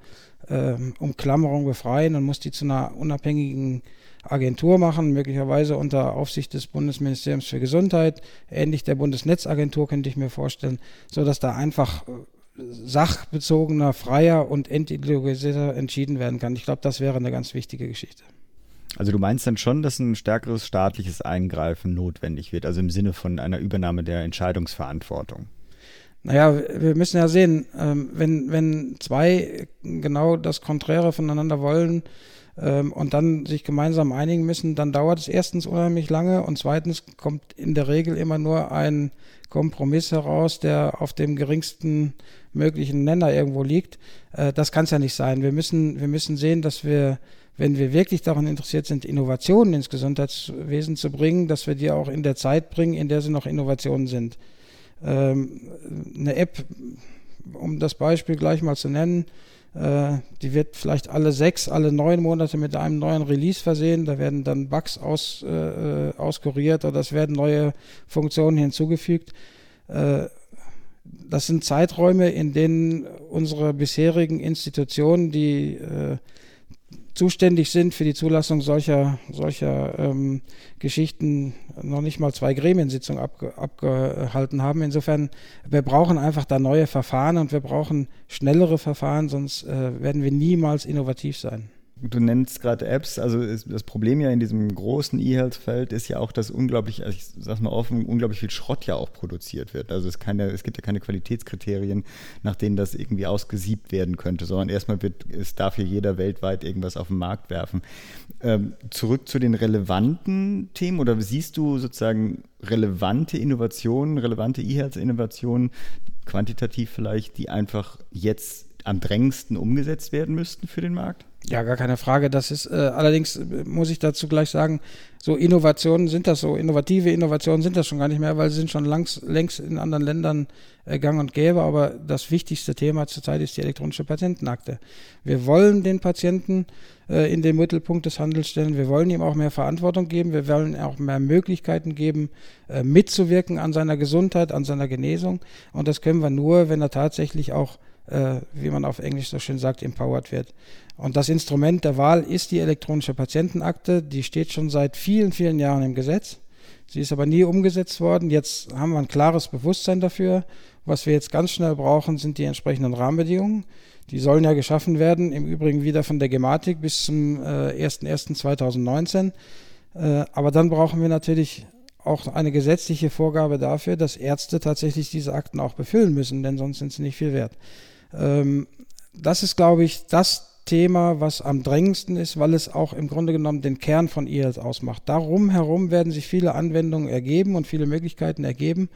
äh, Umklammerung befreien und muss die zu einer unabhängigen Agentur machen, möglicherweise unter Aufsicht des Bundesministeriums für Gesundheit, ähnlich der Bundesnetzagentur könnte ich mir vorstellen, so dass da einfach äh, sachbezogener, freier und entideologisierter entschieden werden kann. Ich glaube, das wäre eine ganz wichtige Geschichte. Also du meinst dann schon, dass ein stärkeres staatliches Eingreifen notwendig wird, also im Sinne von einer Übernahme der Entscheidungsverantwortung? Naja, wir müssen ja sehen, ähm, wenn, wenn zwei genau das Konträre voneinander wollen ähm, und dann sich gemeinsam einigen müssen, dann dauert es erstens unheimlich lange und zweitens kommt in der Regel immer nur ein Kompromiss heraus, der auf dem geringsten möglichen Nenner irgendwo liegt. Äh, das kann es ja nicht sein. Wir müssen, wir müssen sehen, dass wir wenn wir wirklich daran interessiert sind, Innovationen ins Gesundheitswesen zu bringen, dass wir die auch in der Zeit bringen, in der sie noch Innovationen sind. Ähm, eine App, um das Beispiel gleich mal zu nennen, äh, die wird vielleicht alle sechs, alle neun Monate mit einem neuen Release versehen. Da werden dann Bugs aus, äh, auskuriert oder es werden neue Funktionen hinzugefügt. Äh, das sind Zeiträume, in denen unsere bisherigen Institutionen, die äh, zuständig sind für die Zulassung solcher, solcher ähm, Geschichten, noch nicht mal zwei Gremiensitzungen abge, abgehalten haben. Insofern, wir brauchen einfach da neue Verfahren und wir brauchen schnellere Verfahren, sonst äh, werden wir niemals innovativ sein. Du nennst gerade Apps, also das Problem ja in diesem großen E-Health-Feld ist ja auch, dass unglaublich, also ich sag mal offen, unglaublich viel Schrott ja auch produziert wird. Also es, keine, es gibt ja keine Qualitätskriterien, nach denen das irgendwie ausgesiebt werden könnte, sondern erstmal wird, es darf hier jeder weltweit irgendwas auf den Markt werfen. Ähm, zurück zu den relevanten Themen oder siehst du sozusagen relevante Innovationen, relevante E-Health-Innovationen, quantitativ vielleicht, die einfach jetzt am drängendsten umgesetzt werden müssten für den Markt? Ja, gar keine Frage. Das ist äh, allerdings, äh, muss ich dazu gleich sagen, so Innovationen sind das so, innovative Innovationen sind das schon gar nicht mehr, weil sie sind schon langs, längst in anderen Ländern äh, gang und gäbe. Aber das wichtigste Thema zurzeit ist die elektronische Patientenakte. Wir wollen den Patienten äh, in den Mittelpunkt des Handels stellen. Wir wollen ihm auch mehr Verantwortung geben. Wir wollen auch mehr Möglichkeiten geben, äh, mitzuwirken an seiner Gesundheit, an seiner Genesung. Und das können wir nur, wenn er tatsächlich auch äh, wie man auf Englisch so schön sagt, empowered wird. Und das Instrument der Wahl ist die elektronische Patientenakte. Die steht schon seit vielen, vielen Jahren im Gesetz. Sie ist aber nie umgesetzt worden. Jetzt haben wir ein klares Bewusstsein dafür. Was wir jetzt ganz schnell brauchen, sind die entsprechenden Rahmenbedingungen. Die sollen ja geschaffen werden, im Übrigen wieder von der Gematik bis zum äh, 01.01.2019. Äh, aber dann brauchen wir natürlich auch eine gesetzliche Vorgabe dafür, dass Ärzte tatsächlich diese Akten auch befüllen müssen, denn sonst sind sie nicht viel wert. Ähm, das ist, glaube ich, das Thema, was am drängendsten ist, weil es auch im Grunde genommen den Kern von IELTS ausmacht. Darum herum werden sich viele Anwendungen ergeben und viele Möglichkeiten ergeben.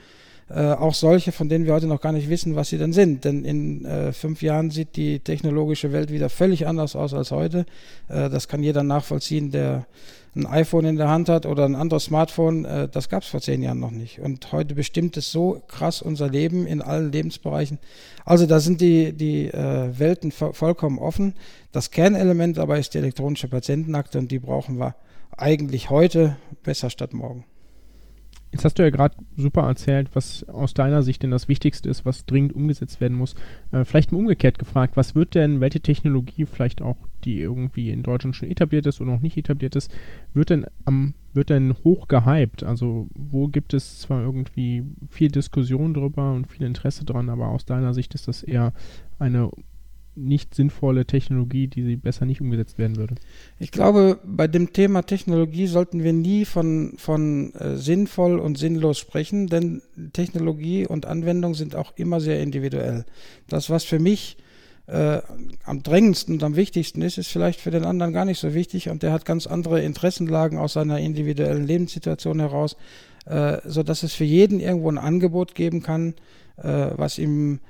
Äh, auch solche, von denen wir heute noch gar nicht wissen, was sie denn sind. Denn in äh, fünf Jahren sieht die technologische Welt wieder völlig anders aus als heute. Äh, das kann jeder nachvollziehen, der ein iPhone in der Hand hat oder ein anderes Smartphone, äh, das gab es vor zehn Jahren noch nicht. Und heute bestimmt es so krass unser Leben in allen Lebensbereichen. Also da sind die, die äh, Welten vollkommen offen. Das Kernelement aber ist die elektronische Patientenakte und die brauchen wir eigentlich heute besser statt morgen. Jetzt hast du ja gerade super erzählt, was aus deiner Sicht denn das Wichtigste ist, was dringend umgesetzt werden muss. Äh, vielleicht mal umgekehrt gefragt, was wird denn, welche Technologie vielleicht auch, die irgendwie in Deutschland schon etabliert ist oder noch nicht etabliert ist, wird denn am, wird denn hoch gehypt? Also wo gibt es zwar irgendwie viel Diskussion drüber und viel Interesse dran, aber aus deiner Sicht ist das eher eine nicht sinnvolle Technologie, die sie besser nicht umgesetzt werden würde? Ich glaube, bei dem Thema Technologie sollten wir nie von, von äh, sinnvoll und sinnlos sprechen, denn Technologie und Anwendung sind auch immer sehr individuell. Das, was für mich äh, am drängendsten und am wichtigsten ist, ist vielleicht für den anderen gar nicht so wichtig und der hat ganz andere Interessenlagen aus seiner individuellen Lebenssituation heraus, äh, so dass es für jeden irgendwo ein Angebot geben kann, äh, was ihm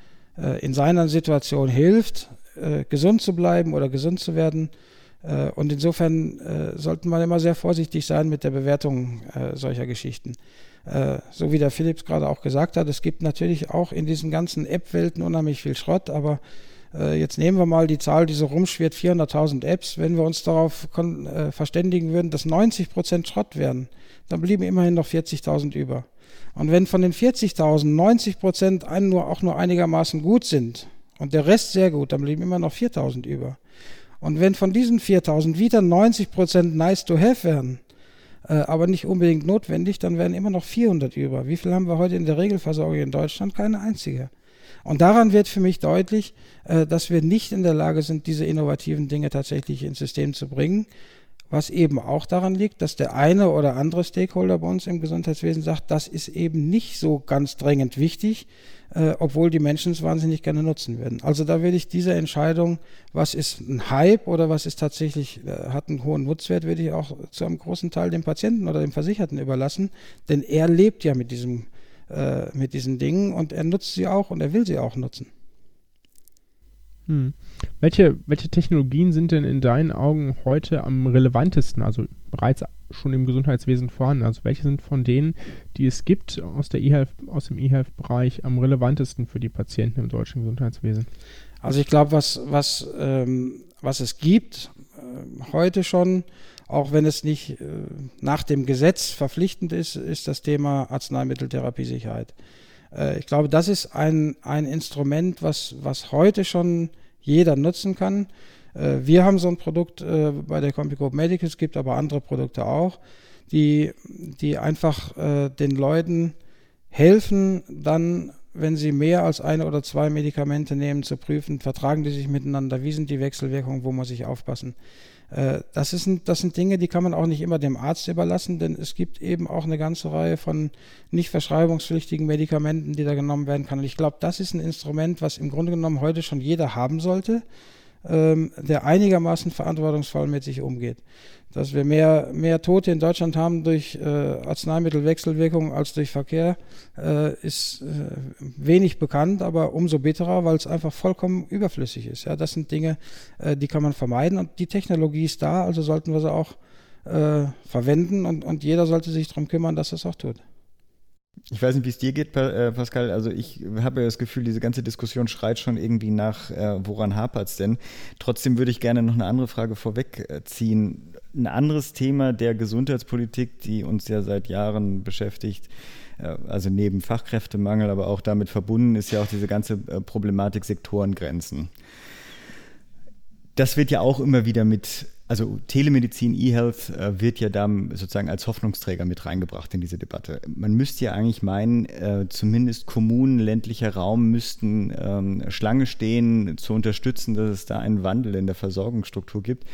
in seiner Situation hilft, äh, gesund zu bleiben oder gesund zu werden. Äh, und insofern äh, sollten wir immer sehr vorsichtig sein mit der Bewertung solcher Geschichten. so wie der Philips gerade auch gesagt hat, es gibt natürlich auch in diesen ganzen App-Welten unheimlich viel Schrott, aber äh, jetzt nehmen wir mal die Zahl, die so rumschwirrt, 400.000 Apps. Wenn wir uns darauf äh, verständigen würden, dass 90 Prozent Schrott wären, dann blieben immerhin noch 40.000 über. Und wenn von den 40.000 90 Prozent nur, auch nur einigermaßen gut sind und der Rest sehr gut, dann blieben immer noch 4.000 über. Und wenn von diesen 4.000 wieder 90 Prozent nice to have wären, äh, aber nicht unbedingt notwendig, dann wären immer noch 400 über. Wie viel haben wir heute in der Regelversorgung in Deutschland? Keine einzige. Und daran wird für mich deutlich, äh, dass wir nicht in der Lage sind, diese innovativen Dinge tatsächlich ins System zu bringen. Was eben auch daran liegt, dass der eine oder andere Stakeholder bei uns im Gesundheitswesen sagt, das ist eben nicht so ganz drängend wichtig, äh, obwohl die Menschen es wahnsinnig gerne nutzen würden. Also da würde ich diese Entscheidung, was ist ein Hype oder was ist tatsächlich, äh, hat einen hohen Nutzwert, würde ich auch zu einem großen Teil dem Patienten oder dem Versicherten überlassen, denn er lebt ja mit diesem äh, mit diesen Dingen und er nutzt sie auch und er will sie auch nutzen. Hm. Welche, welche Technologien sind denn in deinen Augen heute am relevantesten, also bereits schon im Gesundheitswesen vorhanden? Also welche sind von denen, die es gibt aus, der e aus dem E-Health-Bereich am relevantesten für die Patienten im deutschen Gesundheitswesen? Also ich glaube, was, was, ähm, was es gibt äh, heute schon, auch wenn es nicht äh, nach dem Gesetz verpflichtend ist, ist das Thema Arzneimitteltherapiesicherheit. Äh, ich glaube, das ist ein, ein Instrument, was, was heute schon jeder nutzen kann. Äh, wir haben so ein Produkt äh, bei der CompuGroup Medical, es gibt aber andere Produkte auch, die, die einfach äh, den Leuten helfen, dann wenn sie mehr als eine oder zwei Medikamente nehmen, zu prüfen, vertragen die sich miteinander, wie sind die Wechselwirkungen, wo muss ich aufpassen. Äh, das, ist, das sind Dinge, die kann man auch nicht immer dem Arzt überlassen, denn es gibt eben auch eine ganze Reihe von nicht verschreibungspflichtigen Medikamenten, die da genommen werden kann. Und ich glaube, das ist ein Instrument, was im Grunde genommen heute schon jeder haben sollte, ähm, der einigermaßen verantwortungsvoll mit sich umgeht dass wir mehr, mehr Tote in Deutschland haben durch äh, Arzneimittelwechselwirkungen als durch Verkehr, äh, ist äh, wenig bekannt, aber umso bitterer, weil es einfach vollkommen überflüssig ist. Ja, das sind Dinge, äh, die kann man vermeiden und die Technologie ist da, also sollten wir sie auch äh, verwenden und, und jeder sollte sich darum kümmern, dass es auch tut. Ich weiß nicht, wie es dir geht, äh, Pascal. Also ich habe ja das Gefühl, diese ganze Diskussion schreit schon irgendwie nach, äh, woran hapert es denn? Trotzdem würde ich gerne noch eine andere Frage vorwegziehen. Ein anderes Thema der Gesundheitspolitik, die uns ja seit Jahren beschäftigt, äh, also neben Fachkräftemangel, aber auch damit verbunden ist ja auch diese ganze Problematik Sektorengrenzen. Das wird ja auch immer wieder mit also Telemedizin, E-Health äh, wird ja da sozusagen als Hoffnungsträger mit reingebracht in diese Debatte. Man müsste ja eigentlich meinen, äh, zumindest Kommunen, ländlicher Raum müssten ähm, Schlange stehen, zu unterstützen, dass es da einen Wandel in der Versorgungsstruktur gibt.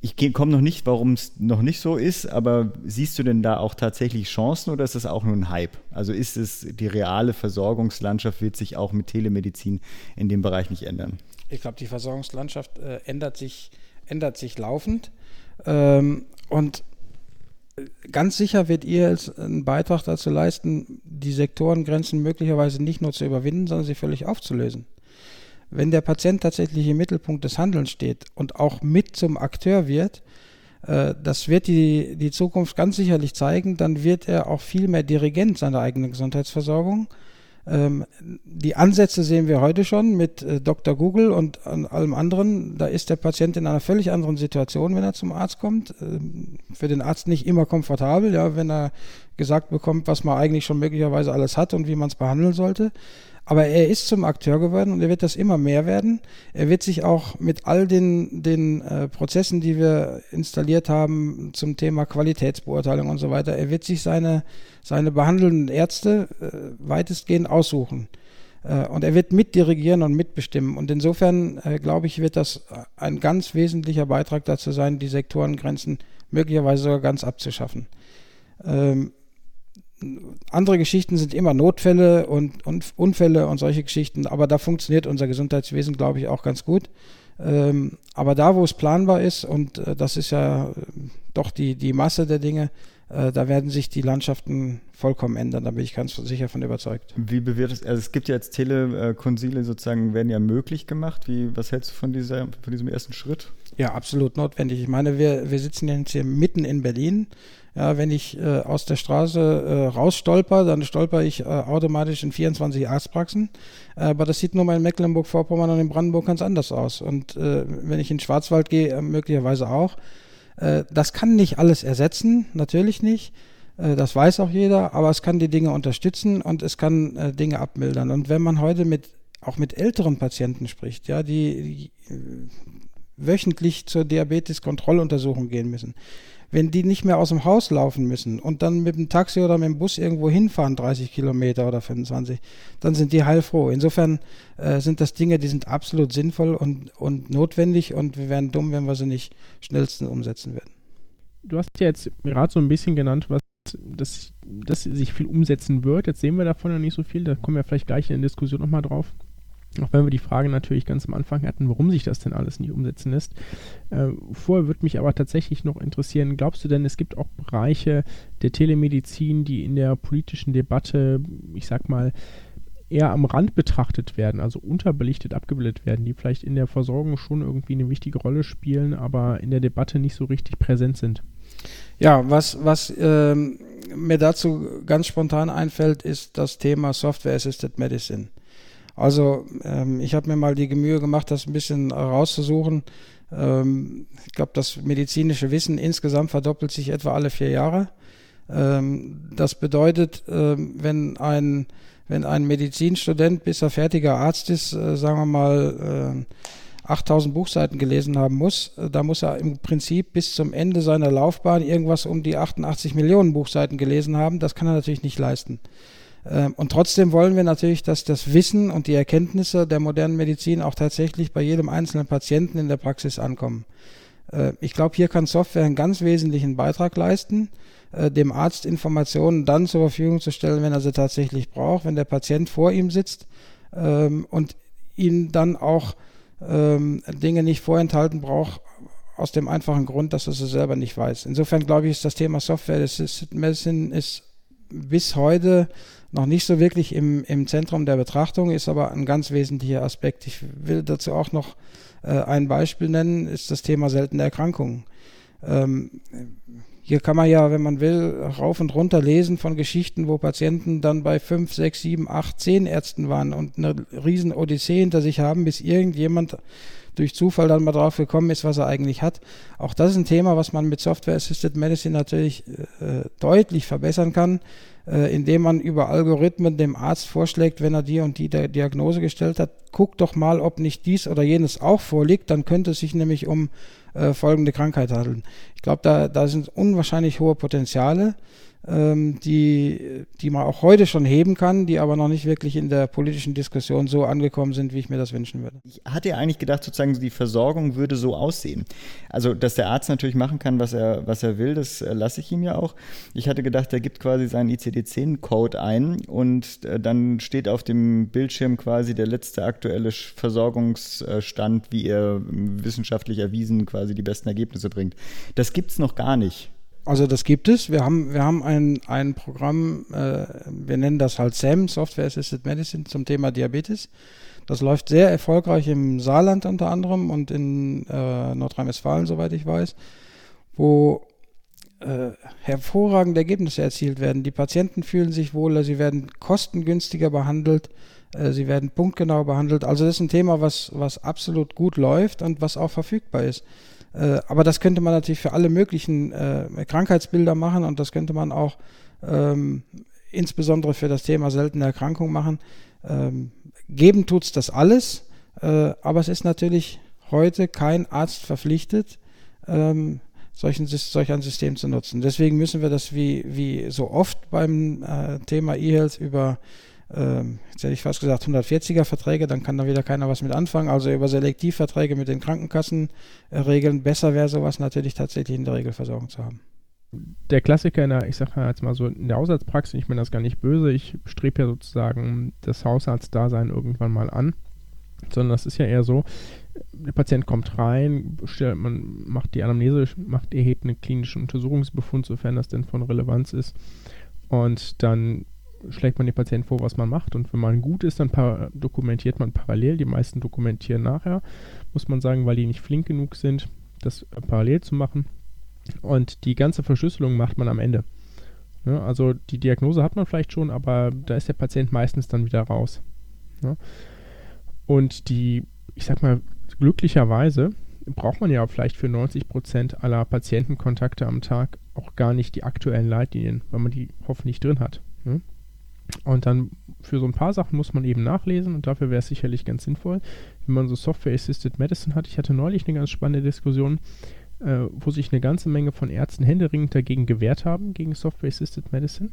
Ich komme noch nicht, warum es noch nicht so ist, aber siehst du denn da auch tatsächlich Chancen oder ist das auch nur ein Hype? Also ist es die reale Versorgungslandschaft wird sich auch mit Telemedizin in dem Bereich nicht ändern? Ich glaube, die Versorgungslandschaft äh, ändert sich ändert sich laufend. Ähm, und ganz sicher wird ihr als einen Beitrag dazu leisten, die Sektorengrenzen möglicherweise nicht nur zu überwinden, sondern sie völlig aufzulösen. Wenn der Patient tatsächlich im Mittelpunkt des Handelns steht und auch mit zum Akteur wird, äh, das wird die, die Zukunft ganz sicherlich zeigen, dann wird er auch viel mehr Dirigent seiner eigenen Gesundheitsversorgung ähm, die Ansätze sehen wir heute schon mit äh, Dr. Google und an allem anderen. Da ist der Patient in einer völlig anderen Situation, wenn er zum Arzt kommt. Ähm, für den Arzt nicht immer komfortabel, ja, wenn er gesagt bekommt, was man eigentlich schon möglicherweise alles hat und wie man es behandeln sollte. Aber er ist zum Akteur geworden und er wird das immer mehr werden. Er wird sich auch mit all den, den äh, Prozessen, die wir installiert haben zum Thema Qualitätsbeurteilung und so weiter, er wird sich seine, seine behandelnden Ärzte äh, weitestgehend aussuchen. Äh, und er wird mitdirigieren und mitbestimmen. Und insofern, äh, glaube ich, wird das ein ganz wesentlicher Beitrag dazu sein, die Sektorengrenzen möglicherweise sogar ganz abzuschaffen. Ähm, andere Geschichten sind immer Notfälle und, und Unfälle und solche Geschichten, aber da funktioniert unser Gesundheitswesen, glaube ich, auch ganz gut. Ähm, aber da, wo es planbar ist, und äh, das ist ja äh, doch die, die Masse der Dinge, äh, da werden sich die Landschaften vollkommen ändern, da bin ich ganz sicher von überzeugt. Wie bewertest also es gibt ja jetzt Telekonsile sozusagen, werden ja möglich gemacht. Wie, was hältst du von, dieser, von diesem ersten Schritt? Ja, absolut notwendig. Ich meine, wir, wir sitzen jetzt hier mitten in Berlin. Ja, wenn ich äh, aus der Straße äh, rausstolper, dann stolper ich äh, automatisch in 24 Arztpraxen. aber das sieht nur mal in Mecklenburg-Vorpommern und in Brandenburg ganz anders aus. Und äh, wenn ich in den Schwarzwald gehe, äh, möglicherweise auch. Äh, das kann nicht alles ersetzen, natürlich nicht. das weiß auch jeder, aber es kann die Dinge unterstützen und es kann Dinge abmildern. Und wenn man heute mit auch mit älteren Patienten spricht, ja, die, die wöchentlich zur Diabetes-Kontrolluntersuchung gehen müssen, wenn die nicht mehr aus dem Haus laufen müssen und dann mit dem Taxi oder mit dem Bus irgendwo hinfahren, 30 Kilometer oder 25, dann sind die heilfroh. Insofern äh, sind das Dinge, die sind absolut sinnvoll und, und notwendig und wir wären dumm, wenn wir sie nicht schnellstens umsetzen würden. Du hast ja jetzt gerade so ein bisschen genannt, was dass, dass sich viel umsetzen wird. Jetzt sehen wir davon ja nicht so viel, da kommen wir vielleicht gleich in der Diskussion nochmal drauf. Auch wenn wir die Frage natürlich ganz am Anfang hatten, warum sich das denn alles nicht umsetzen lässt. Äh, vorher würde mich aber tatsächlich noch interessieren, glaubst du denn, es gibt auch Bereiche der Telemedizin, die in der politischen Debatte, ich sag mal, eher am Rand betrachtet werden, also unterbelichtet abgebildet werden, die vielleicht in der Versorgung schon irgendwie eine wichtige Rolle spielen, aber in der Debatte nicht so richtig präsent sind? Ja, was, was ähm, mir dazu ganz spontan einfällt, ist das Thema Software Assisted Medicine. Also ähm, ich habe mir mal die Mühe gemacht, das ein bisschen rauszusuchen. Ähm, ich glaube, das medizinische Wissen insgesamt verdoppelt sich etwa alle vier Jahre. Ähm, das bedeutet, ähm, wenn ein wenn ein Medizinstudent, bis er fertiger Arzt ist, äh, sagen wir mal, äh, 8000 Buchseiten gelesen haben muss, äh, da muss er im Prinzip bis zum Ende seiner Laufbahn irgendwas um die 88 Millionen Buchseiten gelesen haben. Das kann er natürlich nicht leisten. Ähm, und trotzdem wollen wir natürlich, dass das Wissen und die Erkenntnisse der modernen Medizin auch tatsächlich bei jedem einzelnen Patienten in der Praxis ankommen. Äh, ich glaube, hier kann Software einen ganz wesentlichen Beitrag leisten, äh, dem Arzt Informationen dann zur Verfügung zu stellen, wenn er sie tatsächlich braucht, wenn der Patient vor ihm sitzt ähm, und ihn dann auch ähm, Dinge nicht vorenthalten braucht, aus dem einfachen Grund, dass er sie selber nicht weiß. Insofern glaube ich, ist das Thema Software Assisted Medicine ist bis heute noch nicht so wirklich im, im Zentrum der Betrachtung, ist aber ein ganz wesentlicher Aspekt. Ich will dazu auch noch äh, ein Beispiel nennen, ist das Thema seltene Erkrankungen. Ähm, hier kann man ja, wenn man will, rauf und runter lesen von Geschichten, wo Patienten dann bei fünf, sechs, sieben, acht, zehn Ärzten waren und eine riesen Odyssee hinter sich haben, bis irgendjemand durch Zufall dann mal drauf gekommen ist, was er eigentlich hat. Auch das ist ein Thema, was man mit Software Assisted Medicine natürlich äh, deutlich verbessern kann äh, indem man über Algorithmen dem Arzt vorschlägt, wenn er die und die Diagnose gestellt hat, guck doch mal, ob nicht dies oder jenes auch vorliegt, dann könnte es sich nämlich um äh, folgende Krankheit handeln. Ich glaube, da, da sind unwahrscheinlich hohe Potenziale die, die man auch heute schon heben kann, die aber noch nicht wirklich in der politischen Diskussion so angekommen sind, wie ich mir das wünschen würde. Ich hatte ja eigentlich gedacht, sozusagen die Versorgung würde so aussehen. Also, dass der Arzt natürlich machen kann, was er, was er will, das äh, lasse ich ihm ja auch. Ich hatte gedacht, er gibt quasi seinen ICD-10-Code ein und äh, dann steht auf dem Bildschirm quasi der letzte aktuelle Versorgungsstand, wie er wissenschaftlich erwiesen quasi die besten Ergebnisse bringt. Das gibt es noch gar nicht. Also das gibt es. Wir haben, wir haben ein, ein Programm, äh, wir nennen das halt SAM, Software Assisted Medicine, zum Thema Diabetes. Das läuft sehr erfolgreich im Saarland unter anderem und in äh, Nordrhein-Westfalen, soweit ich weiß, wo äh, hervorragende Ergebnisse erzielt werden. Die Patienten fühlen sich wohler, sie werden kostengünstiger behandelt, äh, sie werden punktgenau behandelt. Also das ist ein Thema, was, was absolut gut läuft und was auch verfügbar ist. Äh, aber das könnte man natürlich für alle möglichen äh, Krankheitsbilder machen und das könnte man auch ähm, insbesondere für das Thema seltene Erkrankungen machen. Ähm, geben tut's das alles, äh, aber es ist natürlich heute kein Arzt verpflichtet, ähm, solchen, solch ein System zu nutzen. Deswegen müssen wir das wie, wie so oft beim äh, Thema E-Health über jetzt hätte ich fast gesagt 140er Verträge, dann kann da wieder keiner was mit anfangen. Also über Selektivverträge mit den Krankenkassen regeln. Besser wäre sowas natürlich tatsächlich in der Regelversorgung zu haben. der Klassiker in der, ich sage jetzt mal so, in der Hausarztpraxis, ich meine das gar nicht böse, ich strebe ja sozusagen das Hausarztdasein irgendwann mal an, sondern das ist ja eher so, der Patient kommt rein, stellt, man macht die Anamnese, macht, erhebt einen klinischen Untersuchungsbefund, sofern das denn von Relevanz ist, und dann schlägt man dem Patienten vor, was man macht. Und wenn man gut ist, dann dokumentiert man parallel. Die meisten dokumentieren nachher, muss man sagen, weil die nicht flink genug sind, das parallel zu machen. Und die ganze Verschlüsselung macht man am Ende. Ja, also die Diagnose hat man vielleicht schon, aber da ist der Patient meistens dann wieder raus. Ja. Und die, ich sag mal, glücklicherweise braucht man ja vielleicht für 90 Prozent aller Patientenkontakte am Tag auch gar nicht die aktuellen Leitlinien, weil man die hoffentlich drin hat. Ja. Und dann für so ein paar Sachen muss man eben nachlesen und dafür wäre es sicherlich ganz sinnvoll, wenn man so Software-Assisted Medicine hat. Ich hatte neulich eine ganz spannende Diskussion äh, wo sich eine ganze Menge von Ärzten händeringend dagegen gewehrt haben, gegen Software-Assisted Medicine.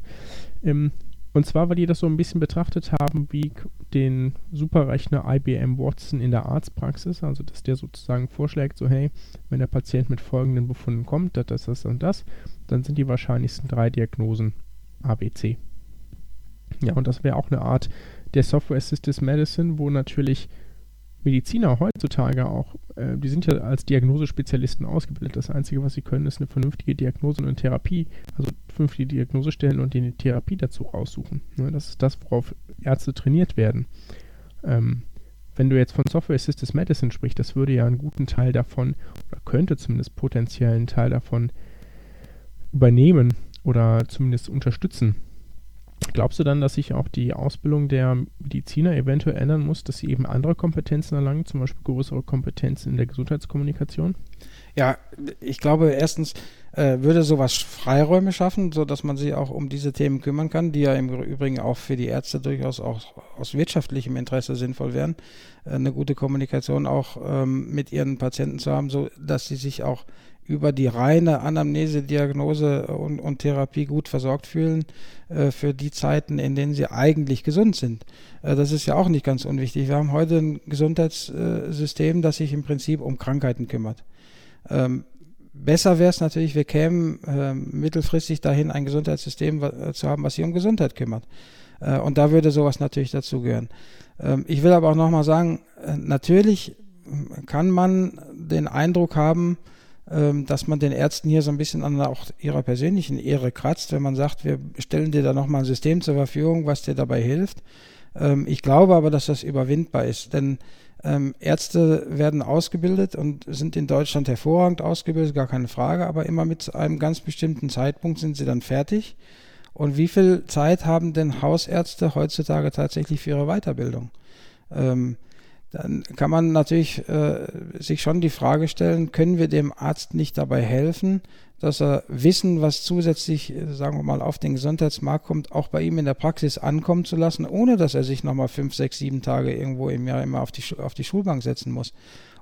Ähm, und zwar, weil die das so ein bisschen betrachtet haben wie den Superrechner IBM Watson in der Arztpraxis, also dass der sozusagen vorschlägt, so hey, wenn der Patient mit folgenden Befunden kommt, das, das, das und das, dann sind die wahrscheinlichsten drei Diagnosen ABC. Ja, und das wäre auch eine Art der Software Assisted Medicine, wo natürlich Mediziner heutzutage auch, äh, die sind ja als Diagnosespezialisten ausgebildet. Das Einzige, was sie können, ist eine vernünftige Diagnose und eine Therapie, also vernünftige Diagnose stellen und die Therapie dazu raussuchen. Ne, das ist das, worauf Ärzte trainiert werden. Ähm, wenn du jetzt von Software Assisted Medicine sprichst, das würde ja einen guten Teil davon, oder könnte zumindest potenziell einen Teil davon übernehmen oder zumindest unterstützen. Glaubst du dann, dass sich auch die Ausbildung der Mediziner eventuell ändern muss, dass sie eben andere Kompetenzen erlangen, zum Beispiel größere Kompetenzen in der Gesundheitskommunikation? Ja, ich glaube, erstens äh, würde sowas Freiräume schaffen, sodass man sich auch um diese Themen kümmern kann, die ja im Übrigen auch für die Ärzte durchaus auch aus wirtschaftlichem Interesse sinnvoll wären, äh, eine gute Kommunikation auch ähm, mit ihren Patienten zu haben, so dass sie sich auch über die reine Anamnese, Diagnose und, und Therapie gut versorgt fühlen äh, für die Zeiten, in denen sie eigentlich gesund sind. Äh, das ist ja auch nicht ganz unwichtig. Wir haben heute ein Gesundheitssystem, das sich im Prinzip um Krankheiten kümmert. Ähm, besser wäre es natürlich, wir kämen äh, mittelfristig dahin, ein Gesundheitssystem zu haben, was sich um Gesundheit kümmert. Äh, und da würde sowas natürlich dazugehören. Ähm, ich will aber auch nochmal sagen, äh, natürlich kann man den Eindruck haben, dass man den Ärzten hier so ein bisschen an auch ihrer persönlichen Ehre kratzt, wenn man sagt, wir stellen dir da nochmal ein System zur Verfügung, was dir dabei hilft. Ähm, ich glaube aber, dass das überwindbar ist, denn ähm, Ärzte werden ausgebildet und sind in Deutschland hervorragend ausgebildet, gar keine Frage, aber immer mit einem ganz bestimmten Zeitpunkt sind sie dann fertig. Und wie viel Zeit haben denn Hausärzte heutzutage tatsächlich für ihre Weiterbildung? Ähm, dann kann man natürlich äh, sich schon die Frage stellen, können wir dem Arzt nicht dabei helfen, dass er Wissen, was zusätzlich, äh, sagen wir mal, auf den Gesundheitsmarkt kommt, auch bei ihm in der Praxis ankommen zu lassen, ohne dass er sich nochmal fünf, sechs, sieben Tage irgendwo im Jahr immer auf die, auf die Schulbank setzen muss.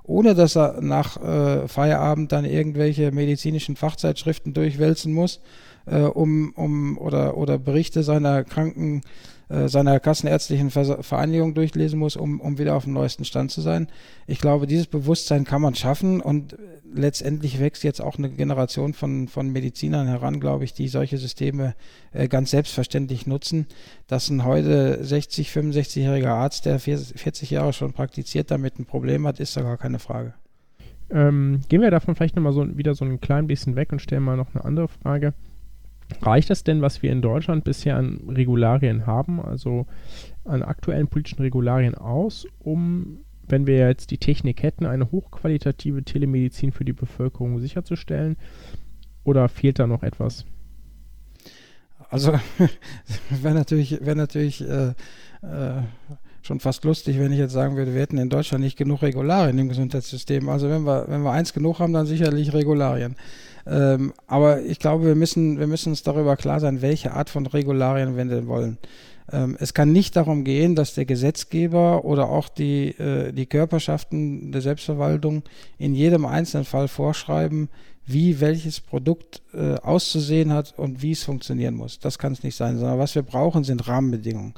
Ohne dass er nach äh, Feierabend dann irgendwelche medizinischen Fachzeitschriften durchwälzen muss, äh, um, um oder, oder Berichte seiner Kranken äh, seiner kassenärztlichen Vereinigung durchlesen muss, um, um wieder auf dem neuesten Stand zu sein. Ich glaube, dieses Bewusstsein kann man schaffen und letztendlich wächst jetzt auch eine Generation von, von Medizinern heran, glaube ich, die solche Systeme äh, ganz selbstverständlich nutzen. Dass ein heute 60, 65-jähriger Arzt, der 40 Jahre schon praktiziert, damit ein Problem hat, ist da gar keine Frage. Ähm, gehen wir davon vielleicht nochmal so, wieder so ein klein bisschen weg und stellen mal noch eine andere Frage. Reicht das denn, was wir in Deutschland bisher an Regularien haben, also an aktuellen politischen Regularien aus, um, wenn wir jetzt die Technik hätten, eine hochqualitative Telemedizin für die Bevölkerung sicherzustellen? Oder fehlt da noch etwas? Also wäre natürlich, wär natürlich äh, äh, schon fast lustig, wenn ich jetzt sagen würde, wir hätten in Deutschland nicht genug Regularien im Gesundheitssystem. Also wenn wir, wenn wir eins genug haben, dann sicherlich Regularien. Ähm, aber ich glaube, wir müssen, wir müssen uns darüber klar sein, welche Art von Regularien wir denn wollen. Ähm, es kann nicht darum gehen, dass der Gesetzgeber oder auch die, äh, die Körperschaften der Selbstverwaltung in jedem einzelnen Fall vorschreiben, wie welches Produkt äh, auszusehen hat und wie es funktionieren muss. Das kann es nicht sein, sondern was wir brauchen, sind Rahmenbedingungen.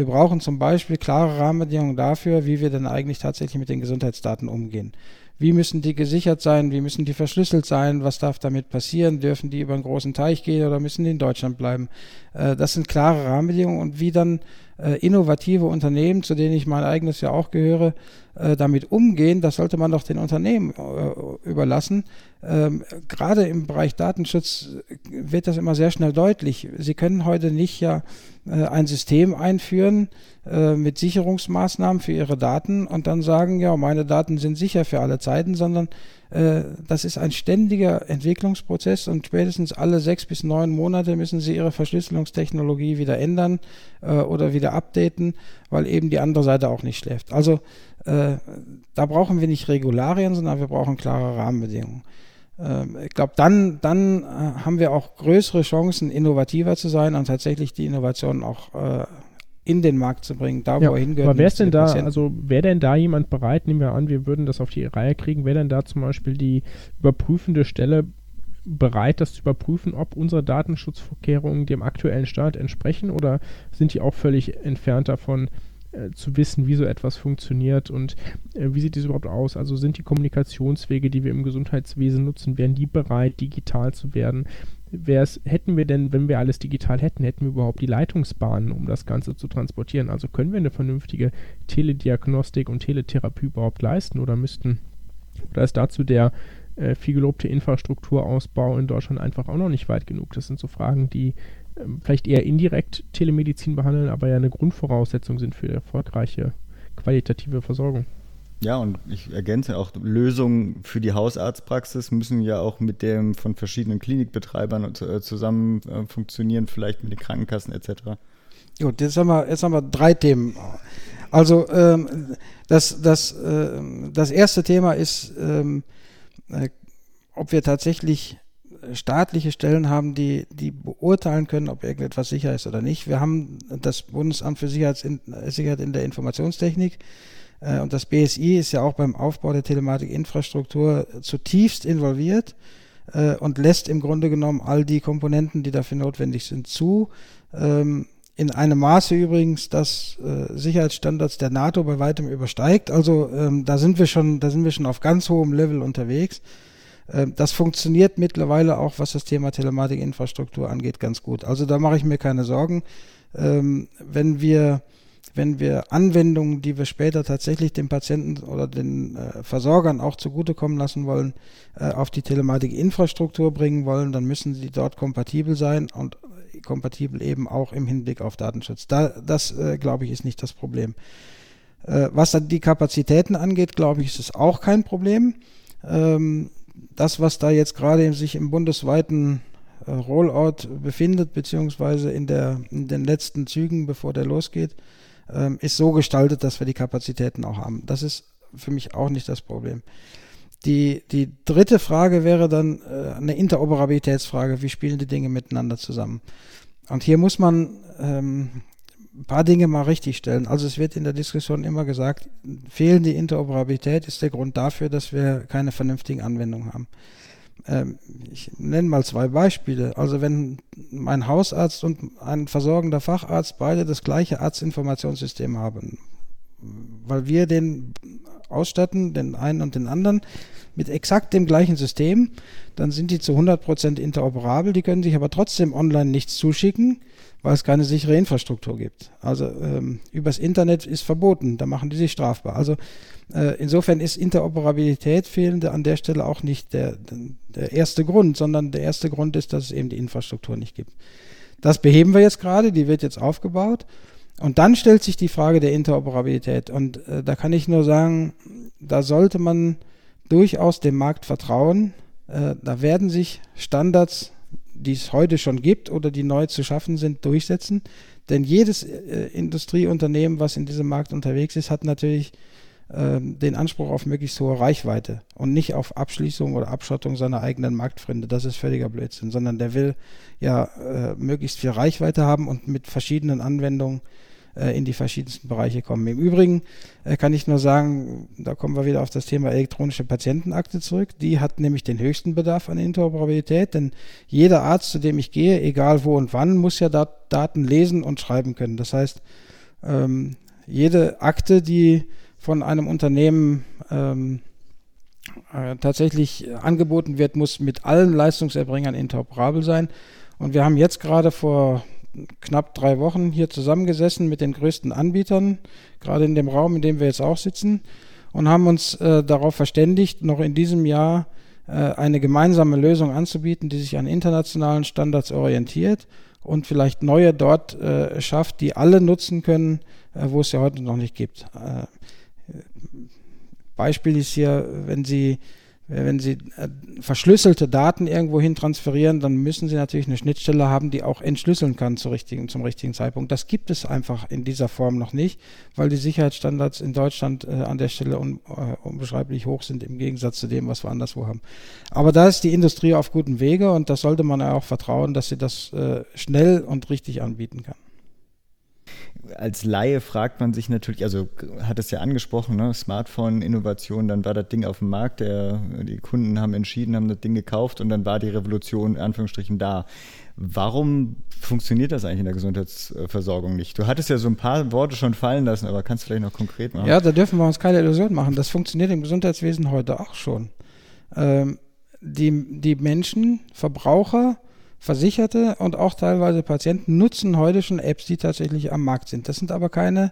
Wir brauchen zum Beispiel klare Rahmenbedingungen dafür, wie wir denn eigentlich tatsächlich mit den Gesundheitsdaten umgehen. wie müssen die gesichert sein, wie müssen die verschlüsselt sein, was darf damit passieren, dürfen die über einen großen Teich gehen oder müssen die in Deutschland bleiben. Äh, das sind klare Rahmenbedingungen und wie dann äh, innovative Unternehmen, zu denen ich mein eigenes ja auch gehöre, äh, damit umgehen, das sollte man doch den Unternehmen überlassen. Ähm, gerade im Bereich Datenschutz wird das immer sehr schnell deutlich. Sie können heute nicht ja äh, ein System einführen äh, mit Sicherungsmaßnahmen für Ihre Daten und dann sagen, ja, meine Daten sind sicher für alle Zeiten, sondern äh, das ist ein ständiger Entwicklungsprozess und spätestens alle sechs bis neun Monate müssen Sie Ihre Verschlüsselungstechnologie wieder ändern äh, oder wieder updaten, weil eben die andere Seite auch nicht schläft. Also äh, da brauchen wir nicht Regularien, sondern wir brauchen klare Rahmenbedingungen. Ähm, ich glaube, dann, dann äh, haben wir auch größere Chancen, innovativer zu sein und tatsächlich die Innovationen auch äh, in den Markt zu bringen, da wo ja, er hingehört. Aber wer ist denn da, Patienten. also wäre denn da jemand bereit, nehmen wir an, wir würden das auf die Reihe kriegen, wäre denn da zum Beispiel die überprüfende Stelle bereit, das zu überprüfen, ob unsere Datenschutzvorkehrungen dem aktuellen Stand entsprechen oder sind die auch völlig entfernt davon, äh, zu wissen, wie so etwas funktioniert und äh, wie sieht es überhaupt aus? Also sind die Kommunikationswege, die wir im Gesundheitswesen nutzen, wären die bereit, digital zu werden? Wär's, hätten wir denn, wenn wir alles digital hätten, hätten wir überhaupt die Leitungsbahnen, um das Ganze zu transportieren? Also können wir eine vernünftige Telediagnostik und Teletherapie überhaupt leisten oder müssten, oder ist dazu der äh, viel gelobte Infrastrukturausbau in Deutschland einfach auch noch nicht weit genug? Das sind so Fragen, die vielleicht eher indirekt Telemedizin behandeln, aber ja eine Grundvoraussetzung sind für erfolgreiche qualitative Versorgung. Ja, und ich ergänze auch, Lösungen für die Hausarztpraxis müssen ja auch mit dem von verschiedenen Klinikbetreibern äh, zusammen äh, funktionieren, vielleicht mit den Krankenkassen etc. Gut, jetzt haben wir, jetzt haben wir drei Themen. Also ähm, das, das, äh, das erste Thema ist, ähm, äh, ob wir tatsächlich staatliche Stellen haben, die, die beurteilen können, ob irgendetwas sicher ist oder nicht. Wir haben das Bundesamt für Sicherheit in der Informationstechnik äh, und das BSI ist ja auch beim Aufbau der Telematikinfrastruktur zutiefst involviert äh, und lässt im Grunde genommen all die Komponenten, die dafür notwendig sind, zu. Ähm, in einem Maße übrigens, das äh, Sicherheitsstandards der NATO bei weitem übersteigt. Also ähm, da sind wir schon, da sind wir schon auf ganz hohem Level unterwegs. Ähm, das funktioniert mittlerweile auch, was das Thema Telematikinfrastruktur angeht, ganz gut. Also da mache ich mir keine Sorgen. Ähm, wenn wir wenn wir Anwendungen, die wir später tatsächlich dem Patienten oder den äh, Versorgern auch zugutekommen lassen wollen, äh, auf die Telematikinfrastruktur bringen wollen, dann müssen sie dort kompatibel sein und kompatibel eben auch im Hinblick auf Datenschutz. Da, das, äh, glaube ich, ist nicht das Problem. Äh, was dann die Kapazitäten angeht, glaube ich, ist es auch kein Problem. Ähm, das, was da jetzt gerade sich im bundesweiten äh, Rollout befindet, beziehungsweise in, der, in den letzten Zügen, bevor der losgeht, ähm, ist so gestaltet, dass wir die Kapazitäten auch haben. Das ist für mich auch nicht das Problem. Die, die dritte Frage wäre dann äh, eine Interoperabilitätsfrage. Wie spielen die Dinge miteinander zusammen? Und hier muss man ähm, ein paar Dinge mal richtig stellen. Also es wird in der Diskussion immer gesagt, fehlende Interoperabilität ist der Grund dafür, dass wir keine vernünftigen Anwendungen haben. Ähm, ich nenne mal zwei Beispiele. Also wenn mein Hausarzt und ein versorgender Facharzt beide das gleiche Arztinformationssystem haben, weil wir den ausstatten, den einen und den anderen, mit exakt dem gleichen System, dann sind die zu 100% interoperabel, die können sich aber trotzdem online nichts zuschicken, weil es keine sichere Infrastruktur gibt. Also ähm, übers Internet ist verboten, da machen die sich strafbar. Also äh, insofern ist Interoperabilität fehlende an der Stelle auch nicht der, der erste Grund, sondern der erste Grund ist, dass es eben die Infrastruktur nicht gibt. Das beheben wir jetzt gerade, die wird jetzt aufgebaut. Und dann stellt sich die Frage der Interoperabilität. Und äh, da kann ich nur sagen, da sollte man durchaus dem Markt vertrauen. Äh, da werden sich Standards, die es heute schon gibt oder die neu zu schaffen sind, durchsetzen. Denn jedes äh, Industrieunternehmen, was in diesem Markt unterwegs ist, hat natürlich ähm, den Anspruch auf möglichst hohe Reichweite und nicht auf Abschließung oder Abschottung seiner eigenen Marktfremde. Das ist völliger Blödsinn, sondern der will ja äh, möglichst viel Reichweite haben und mit verschiedenen Anwendungen äh, in die verschiedensten Bereiche kommen. Im Übrigen äh, kann ich nur sagen, da kommen wir wieder auf das Thema elektronische Patientenakte zurück. Die hat nämlich den höchsten Bedarf an Interoperabilität, denn jeder Arzt, zu dem ich gehe, egal wo und wann, muss ja Dat Daten lesen und schreiben können. Das heißt, ähm, jede Akte, die von einem Unternehmen ähm, äh, tatsächlich angeboten wird, muss mit allen Leistungserbringern interoperabel sein. Und wir haben jetzt gerade vor knapp drei Wochen hier zusammengesessen mit den größten Anbietern, gerade in dem Raum, in dem wir jetzt auch sitzen, und haben uns äh, darauf verständigt, noch in diesem Jahr äh, eine gemeinsame Lösung anzubieten, die sich an internationalen Standards orientiert und vielleicht neue dort äh, schafft, die alle nutzen können, äh, wo es ja heute noch nicht gibt. Äh, Beispiel ist hier, wenn Sie wenn Sie äh, verschlüsselte Daten irgendwo hin transferieren, dann müssen Sie natürlich eine Schnittstelle haben, die auch entschlüsseln kann zu richtigen, zum richtigen Zeitpunkt. Das gibt es einfach in dieser Form noch nicht, weil die Sicherheitsstandards in Deutschland äh, an der Stelle un, äh, unbeschreiblich hoch sind im Gegensatz zu dem, was wir anderswo haben. Aber da ist die Industrie auf gutem Wege und das sollte man ja auch vertrauen, dass sie das äh, schnell und richtig anbieten kann als Laie fragt man sich natürlich, also hat es ja angesprochen, ne? Smartphone-Innovation, dann war das Ding auf dem Markt, der, die Kunden haben entschieden, haben das Ding gekauft und dann war die Revolution in Anführungsstrichen da. Warum funktioniert das eigentlich in der Gesundheitsversorgung nicht? Du hattest ja so ein paar Worte schon fallen lassen, aber kannst du vielleicht noch konkret machen? Ja, da dürfen wir uns keine Illusion machen. Das funktioniert im Gesundheitswesen heute auch schon. Ähm, die, die Menschen, Verbraucher, Versicherte und auch teilweise Patienten nutzen heute schon Apps, die tatsächlich am Markt sind. Das sind aber keine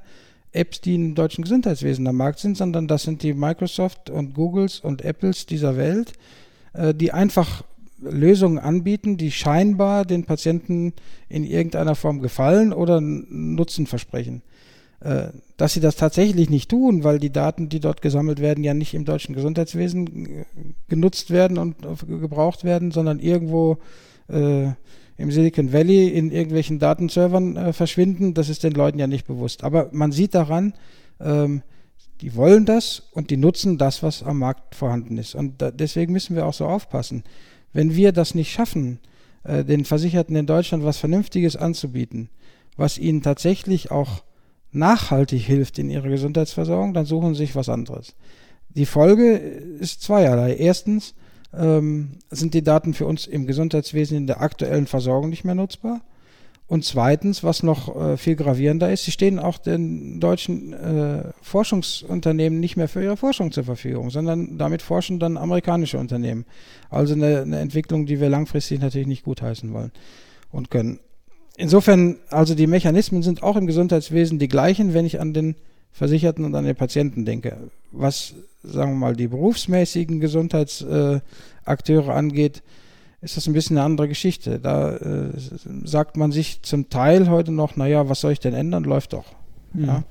Apps, die im deutschen Gesundheitswesen am Markt sind, sondern das sind die Microsoft und Googles und Apples dieser Welt, äh, die einfach Lösungen anbieten, die scheinbar den Patienten in irgendeiner Form gefallen oder Nutzen versprechen. Äh, dass sie das tatsächlich nicht tun, weil die Daten, die dort gesammelt werden, ja nicht im deutschen Gesundheitswesen genutzt werden und gebraucht werden, sondern irgendwo äh, im Silicon Valley in irgendwelchen Datenservern äh, verschwinden. Das ist den Leuten ja nicht bewusst. Aber man sieht daran, ähm, die wollen das und die nutzen das, was am Markt vorhanden ist. Und da, deswegen müssen wir auch so aufpassen. Wenn wir das nicht schaffen, äh, den Versicherten in Deutschland was Vernünftiges anzubieten, was ihnen tatsächlich auch nachhaltig hilft in ihrer Gesundheitsversorgung, dann suchen sie sich was anderes. Die Folge ist zweierlei. Erstens, ähm, sind die Daten für uns im Gesundheitswesen in der aktuellen Versorgung nicht mehr nutzbar. Und zweitens, was noch äh, viel gravierender ist, sie stehen auch den deutschen äh, Forschungsunternehmen nicht mehr für ihre Forschung zur Verfügung, sondern damit forschen dann amerikanische Unternehmen. Also eine, eine Entwicklung, die wir langfristig natürlich nicht gutheißen wollen und können. Insofern, also die Mechanismen sind auch im Gesundheitswesen die gleichen, wenn ich an den Versicherten und an den Patienten denke. Was sagen wir mal, die berufsmäßigen Gesundheitsakteure angeht, ist das ein bisschen eine andere Geschichte. Da äh, sagt man sich zum Teil heute noch, naja, was soll ich denn ändern? Läuft doch. Mhm. Ja.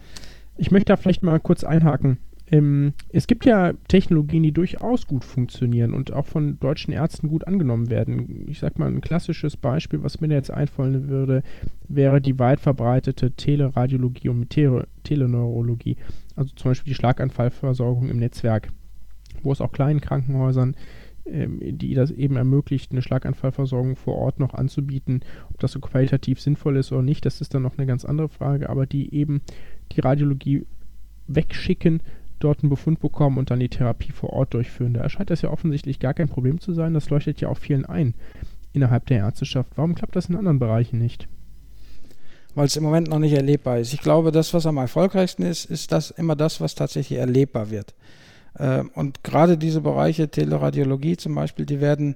Ich möchte da vielleicht mal kurz einhaken. Ähm, es gibt ja Technologien, die durchaus gut funktionieren und auch von deutschen Ärzten gut angenommen werden. Ich sag mal, ein klassisches Beispiel, was mir jetzt einfallen würde, wäre die weit verbreitete Teleradiologie und Tele Teleneurologie. Also zum Beispiel die Schlaganfallversorgung im Netzwerk, wo es auch kleinen Krankenhäusern ähm, die das eben ermöglicht, eine Schlaganfallversorgung vor Ort noch anzubieten. Ob das so qualitativ sinnvoll ist oder nicht, das ist dann noch eine ganz andere Frage, aber die eben die Radiologie wegschicken, dort einen Befund bekommen und dann die Therapie vor Ort durchführen. Da erscheint das ja offensichtlich gar kein Problem zu sein. Das leuchtet ja auch vielen ein innerhalb der Ärzteschaft. Warum klappt das in anderen Bereichen nicht? Weil es im Moment noch nicht erlebbar ist. Ich glaube, das, was am erfolgreichsten ist, ist das immer das, was tatsächlich erlebbar wird. Ähm, und gerade diese Bereiche Teleradiologie zum Beispiel, die werden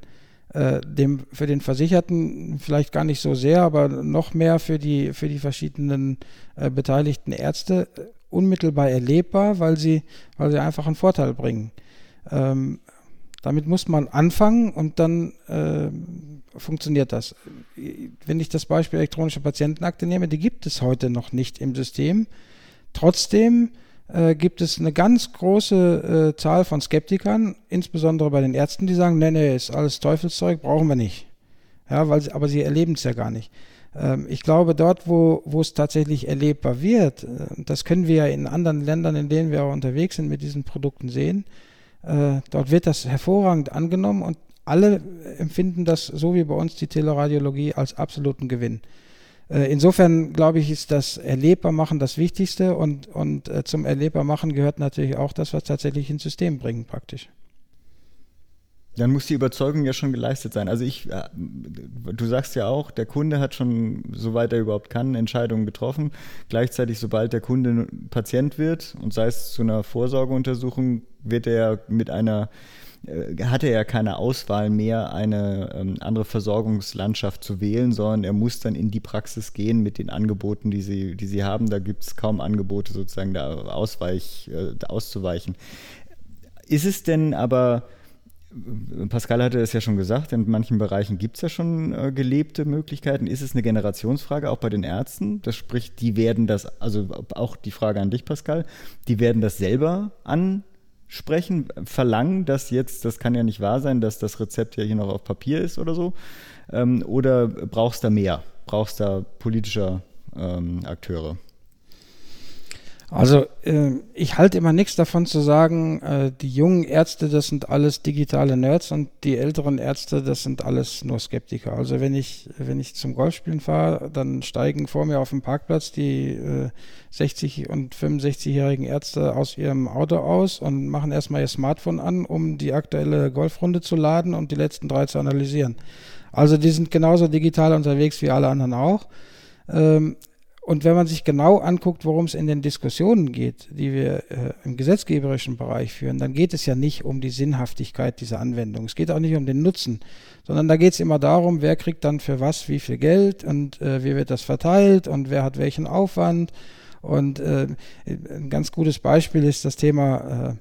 äh, dem, für den Versicherten vielleicht gar nicht so sehr, aber noch mehr für die, für die verschiedenen äh, beteiligten Ärzte unmittelbar erlebbar, weil sie, weil sie einfach einen Vorteil bringen. Ähm, damit muss man anfangen und dann äh, funktioniert das. Wenn ich das Beispiel elektronische Patientenakte nehme, die gibt es heute noch nicht im System. Trotzdem äh, gibt es eine ganz große äh, Zahl von Skeptikern, insbesondere bei den Ärzten, die sagen, nee, nee, ist alles Teufelszeug, brauchen wir nicht. Ja, weil, aber sie erleben es ja gar nicht. Ähm, ich glaube, dort, wo, wo es tatsächlich erlebbar wird, äh, das können wir ja in anderen Ländern, in denen wir auch unterwegs sind, mit diesen Produkten sehen, äh, dort wird das hervorragend angenommen und alle empfinden das, so wie bei uns, die Teleradiologie als absoluten Gewinn. Äh, insofern glaube ich, ist das Erlebbarmachen das Wichtigste und, und zum Erlebbarmachen gehört natürlich auch das, was tatsächlich ins System bringen, praktisch. Dann muss die Überzeugung ja schon geleistet sein. Also ich, äh, du sagst ja auch, der Kunde hat schon, soweit er überhaupt kann, Entscheidungen getroffen. Gleichzeitig, sobald der Kunde Patient wird und sei es zu einer Vorsorgeuntersuchung, wird er mit einer äh, hatte er keine Auswahl mehr, eine ähm, andere Versorgungslandschaft zu wählen, sondern er muss dann in die Praxis gehen mit den Angeboten, die sie, die sie haben. Da gibt es kaum Angebote, sozusagen da ausweich, äh, auszuweichen. Ist es denn aber Pascal hatte es ja schon gesagt, in manchen Bereichen gibt es ja schon äh, gelebte Möglichkeiten. Ist es eine Generationsfrage, auch bei den Ärzten? Das spricht, die werden das, also auch die Frage an dich, Pascal, die werden das selber ansprechen, verlangen, dass jetzt, das kann ja nicht wahr sein, dass das Rezept ja hier noch auf Papier ist oder so. Ähm, oder brauchst du da mehr? Brauchst du da politischer ähm, Akteure? Also äh, ich halte immer nichts davon zu sagen, äh, die jungen Ärzte, das sind alles digitale Nerds und die älteren Ärzte, das sind alles nur Skeptiker. Also wenn ich, wenn ich zum Golfspielen fahre, dann steigen vor mir auf dem Parkplatz die äh, 60 und 65-jährigen Ärzte aus ihrem Auto aus und machen erstmal ihr Smartphone an, um die aktuelle Golfrunde zu laden und die letzten drei zu analysieren. Also die sind genauso digital unterwegs wie alle anderen auch. Ähm, und wenn man sich genau anguckt, worum es in den Diskussionen geht, die wir äh, im gesetzgeberischen Bereich führen, dann geht es ja nicht um die Sinnhaftigkeit dieser Anwendung. Es geht auch nicht um den Nutzen, sondern da geht es immer darum, wer kriegt dann für was wie viel Geld und äh, wie wird das verteilt und wer hat welchen Aufwand. Und äh, ein ganz gutes Beispiel ist das Thema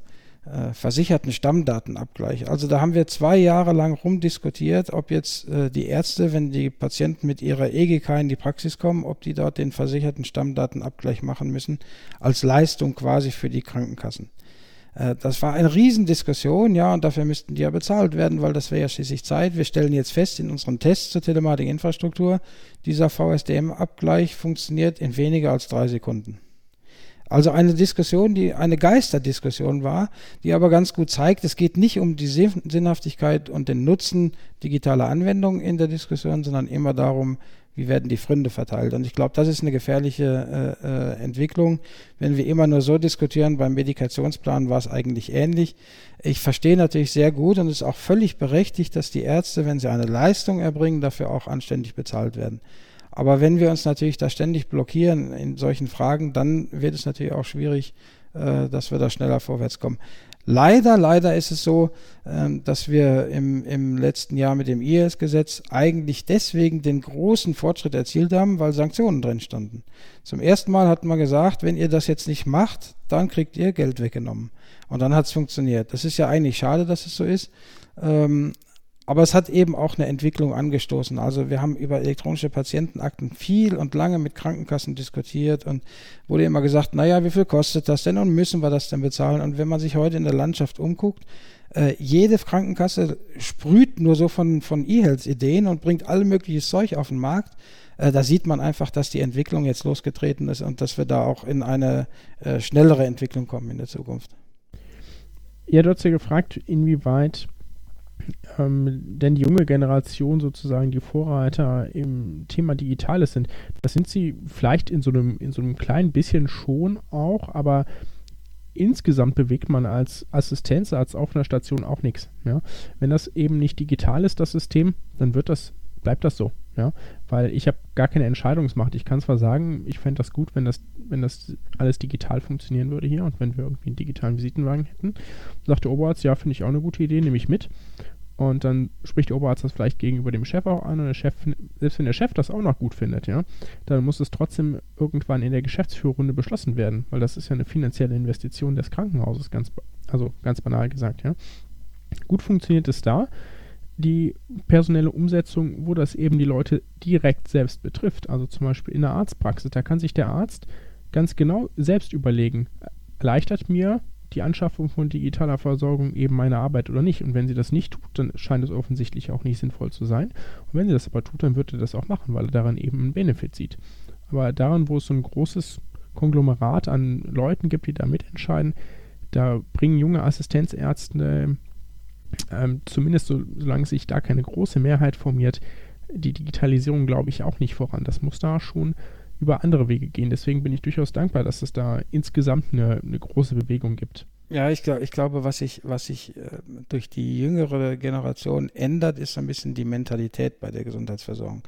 äh, versicherten Stammdatenabgleich. Also da haben wir zwei Jahre lang rumdiskutiert, ob jetzt äh, die Ärzte, wenn die Patienten mit ihrer EGK in die Praxis kommen, ob die dort den versicherten Stammdatenabgleich machen müssen, als Leistung quasi für die Krankenkassen. Äh, das war eine Riesendiskussion, ja, und dafür müssten die ja bezahlt werden, weil das wäre ja schließlich Zeit. Wir stellen jetzt fest in unseren Tests zur Telematikinfrastruktur, dieser VSDM-Abgleich funktioniert in weniger als drei Sekunden. Also eine Diskussion, die eine Geisterdiskussion war, die aber ganz gut zeigt, es geht nicht um die Sinnhaftigkeit und den Nutzen digitaler Anwendungen in der Diskussion, sondern immer darum, wie werden die Fründe verteilt. Und ich glaube, das ist eine gefährliche äh, äh, Entwicklung. Wenn wir immer nur so diskutieren, beim Medikationsplan war es eigentlich ähnlich. Ich verstehe natürlich sehr gut und es ist auch völlig berechtigt, dass die Ärzte, wenn sie eine Leistung erbringen, dafür auch anständig bezahlt werden. Aber wenn wir uns natürlich da ständig blockieren in solchen Fragen, dann wird es natürlich auch schwierig, äh, dass wir da schneller vorwärts kommen. Leider, leider ist es so, ähm, dass wir im, im letzten Jahr mit dem IS-Gesetz eigentlich deswegen den großen Fortschritt erzielt haben, weil Sanktionen drin standen. Zum ersten Mal hat man gesagt, wenn ihr das jetzt nicht macht, dann kriegt ihr Geld weggenommen. Und dann hat es funktioniert. Das ist ja eigentlich schade, dass es so ist. Ähm, aber es hat eben auch eine Entwicklung angestoßen. Also wir haben über elektronische Patientenakten viel und lange mit Krankenkassen diskutiert und wurde immer gesagt, naja, wie viel kostet das denn und müssen wir das denn bezahlen? Und wenn man sich heute in der Landschaft umguckt, äh, jede Krankenkasse sprüht nur so von, von E-Health-Ideen und bringt all mögliches Zeug auf den Markt. Äh, da sieht man einfach, dass die Entwicklung jetzt losgetreten ist und dass wir da auch in eine äh, schnellere Entwicklung kommen in der Zukunft. Ihr habt ja gefragt, inwieweit ähm, denn die junge Generation sozusagen die Vorreiter im Thema Digitales sind. Das sind sie vielleicht in so einem, in so einem kleinen bisschen schon auch, aber insgesamt bewegt man als Assistenzarzt auf einer Station auch nichts. Ja? Wenn das eben nicht digital ist, das System, dann wird das, bleibt das so. Ja? Weil ich habe gar keine Entscheidungsmacht. Ich kann zwar sagen, ich fände das gut, wenn das, wenn das alles digital funktionieren würde hier und wenn wir irgendwie einen digitalen Visitenwagen hätten. Sagt der Oberarzt, ja, finde ich auch eine gute Idee, nehme ich mit. Und dann spricht der Oberarzt das vielleicht gegenüber dem Chef auch an und der Chef, selbst wenn der Chef das auch noch gut findet, ja, dann muss es trotzdem irgendwann in der Geschäftsführerrunde beschlossen werden, weil das ist ja eine finanzielle Investition des Krankenhauses, ganz, also ganz banal gesagt, ja. Gut funktioniert es da, die personelle Umsetzung, wo das eben die Leute direkt selbst betrifft, also zum Beispiel in der Arztpraxis, da kann sich der Arzt ganz genau selbst überlegen, erleichtert mir die Anschaffung von digitaler Versorgung eben meine Arbeit oder nicht. Und wenn sie das nicht tut, dann scheint es offensichtlich auch nicht sinnvoll zu sein. Und wenn sie das aber tut, dann wird er das auch machen, weil er daran eben einen Benefit sieht. Aber daran, wo es so ein großes Konglomerat an Leuten gibt, die da mitentscheiden, da bringen junge Assistenzärzte, ähm, zumindest so, solange sich da keine große Mehrheit formiert, die Digitalisierung, glaube ich, auch nicht voran. Das muss da schon über andere Wege gehen. Deswegen bin ich durchaus dankbar, dass es da insgesamt eine, eine große Bewegung gibt. Ja, ich, glaub, ich glaube, was sich was sich äh, durch die jüngere Generation ändert, ist ein bisschen die Mentalität bei der Gesundheitsversorgung.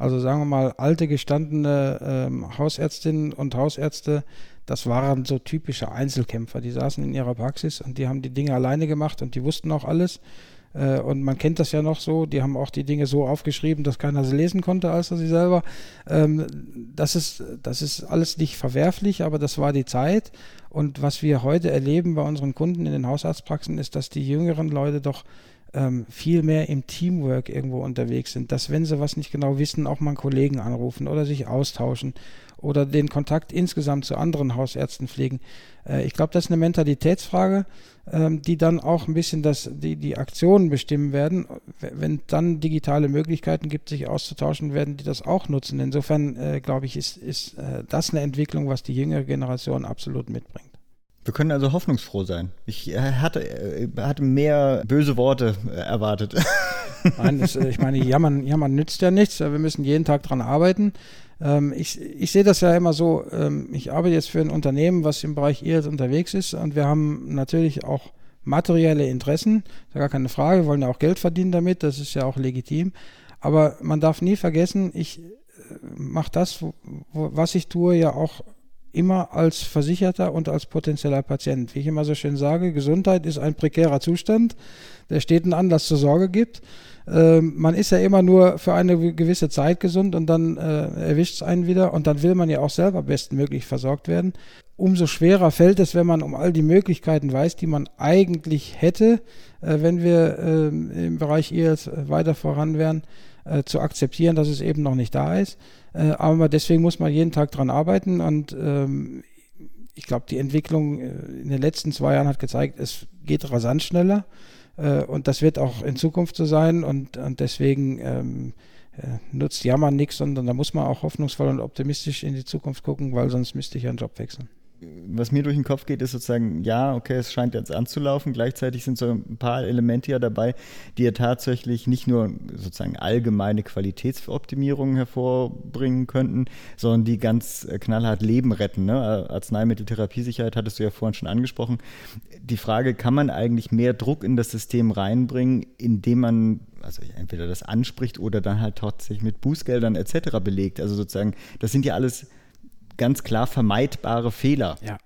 Also sagen wir mal, alte gestandene ähm, Hausärztinnen und Hausärzte, das waren so typische Einzelkämpfer. Die saßen in ihrer Praxis und die haben die Dinge alleine gemacht und die wussten auch alles. Äh, und man kennt das ja noch so, die haben auch die Dinge so aufgeschrieben, dass keiner sie lesen konnte, als sie selber. Ähm, das, ist, das ist alles nicht verwerflich, aber das war die Zeit. Und was wir heute erleben bei unseren Kunden in den Hausarztpraxen, ist, dass die jüngeren Leute doch ähm, viel mehr im Teamwork irgendwo unterwegs sind. Dass, wenn sie was nicht genau wissen, auch mal einen Kollegen anrufen oder sich austauschen oder den Kontakt insgesamt zu anderen Hausärzten pflegen. Äh, ich glaube, das ist eine Mentalitätsfrage, ähm, die dann auch ein bisschen das, die, die Aktionen bestimmen werden. Wenn dann digitale Möglichkeiten gibt, sich auszutauschen, werden die das auch nutzen. Insofern, äh, glaube ich, ist, ist äh, das eine Entwicklung, was die jüngere Generation absolut mitbringt. Wir können also hoffnungsfroh sein. Ich hatte, hatte mehr böse Worte erwartet. Nein, das, ich meine, jammern, jammern nützt ja nichts. Wir müssen jeden Tag dran arbeiten. Ähm, ich, ich sehe das ja immer so, ähm, ich arbeite jetzt für ein Unternehmen, was im Bereich E-Health unterwegs ist und wir haben natürlich auch materielle Interessen, ist gar keine Frage, wir wollen ja auch Geld verdienen damit, das ist ja auch legitim. Aber man darf nie vergessen, ich äh, mache das, was ich tue, ja auch immer als Versicherter und als potenzieller Patient. Wie ich immer so schön sage, Gesundheit ist ein prekärer Zustand, der steten Anlass zur Sorge gibt. Ähm, man ist ja immer nur für eine gewisse Zeit gesund und dann äh, erwischt es einen wieder und dann will man ja auch selber bestmöglich versorgt werden. Umso schwerer fällt es, wenn man um all die Möglichkeiten weiß, die man eigentlich hätte, äh, wenn wir äh, im Bereich IELTS weiter voran wären, äh, zu akzeptieren, dass es eben noch nicht da ist. Äh, aber deswegen muss man jeden Tag dran arbeiten und ähm, ich glaube, die Entwicklung äh, in den letzten zwei Jahren hat gezeigt, es geht rasant schneller. Äh, und das wird auch in Zukunft so sein. Und, und deswegen ähm, äh, nutzt Jammern nichts, sondern da muss man auch hoffnungsvoll und optimistisch in die Zukunft gucken, weil sonst müsste ich einen Job wechseln was mir durch den Kopf geht, ist sozusagen, ja, okay, es scheint jetzt anzulaufen. Gleichzeitig sind so ein paar Elemente ja dabei, die ja tatsächlich nicht nur sozusagen allgemeine Qualitätsoptimierungen hervorbringen könnten, sondern die ganz äh, knallhart Leben retten. Ne? Arzneimitteltherapiesicherheit hattest du ja vorhin schon angesprochen. Die Frage, kann man eigentlich mehr Druck in das System reinbringen, indem man also entweder das anspricht oder dann halt tatsächlich mit Bußgeldern etc. belegt. Also sozusagen, das sind ja alles ganz klar vermeidbare Fehler. Ja,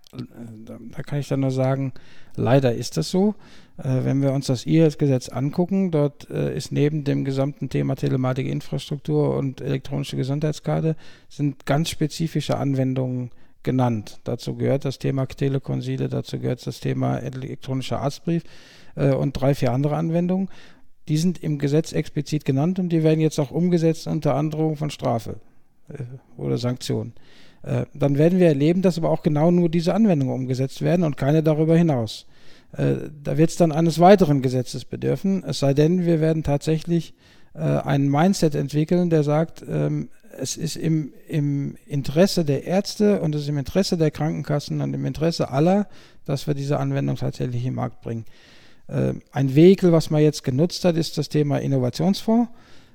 da kann ich dann nur sagen, leider ist das so. Äh, wenn wir uns das IHS-Gesetz angucken, dort äh, ist neben dem gesamten Thema Telematikinfrastruktur und elektronische Gesundheitskarte sind ganz spezifische Anwendungen genannt. Dazu gehört das Thema Telekonsile, dazu gehört das Thema elektronischer Arztbrief äh, und drei, vier andere Anwendungen. Die sind im Gesetz explizit genannt und die werden jetzt auch umgesetzt unter Androhung von Strafe oder Sanktionen. Äh, dann werden wir erleben, dass aber auch genau nur diese Anwendungen umgesetzt werden und keine darüber hinaus. Äh, da wird es dann eines weiteren Gesetzes bedürfen, es sei denn, wir werden tatsächlich äh, ein Mindset entwickeln, der sagt, ähm, es ist im, im Interesse der Ärzte und es ist im Interesse der Krankenkassen und im Interesse aller, dass wir diese Anwendung tatsächlich im Markt bringen. Ein Vehikel, was man jetzt genutzt hat, ist das Thema Innovationsfonds.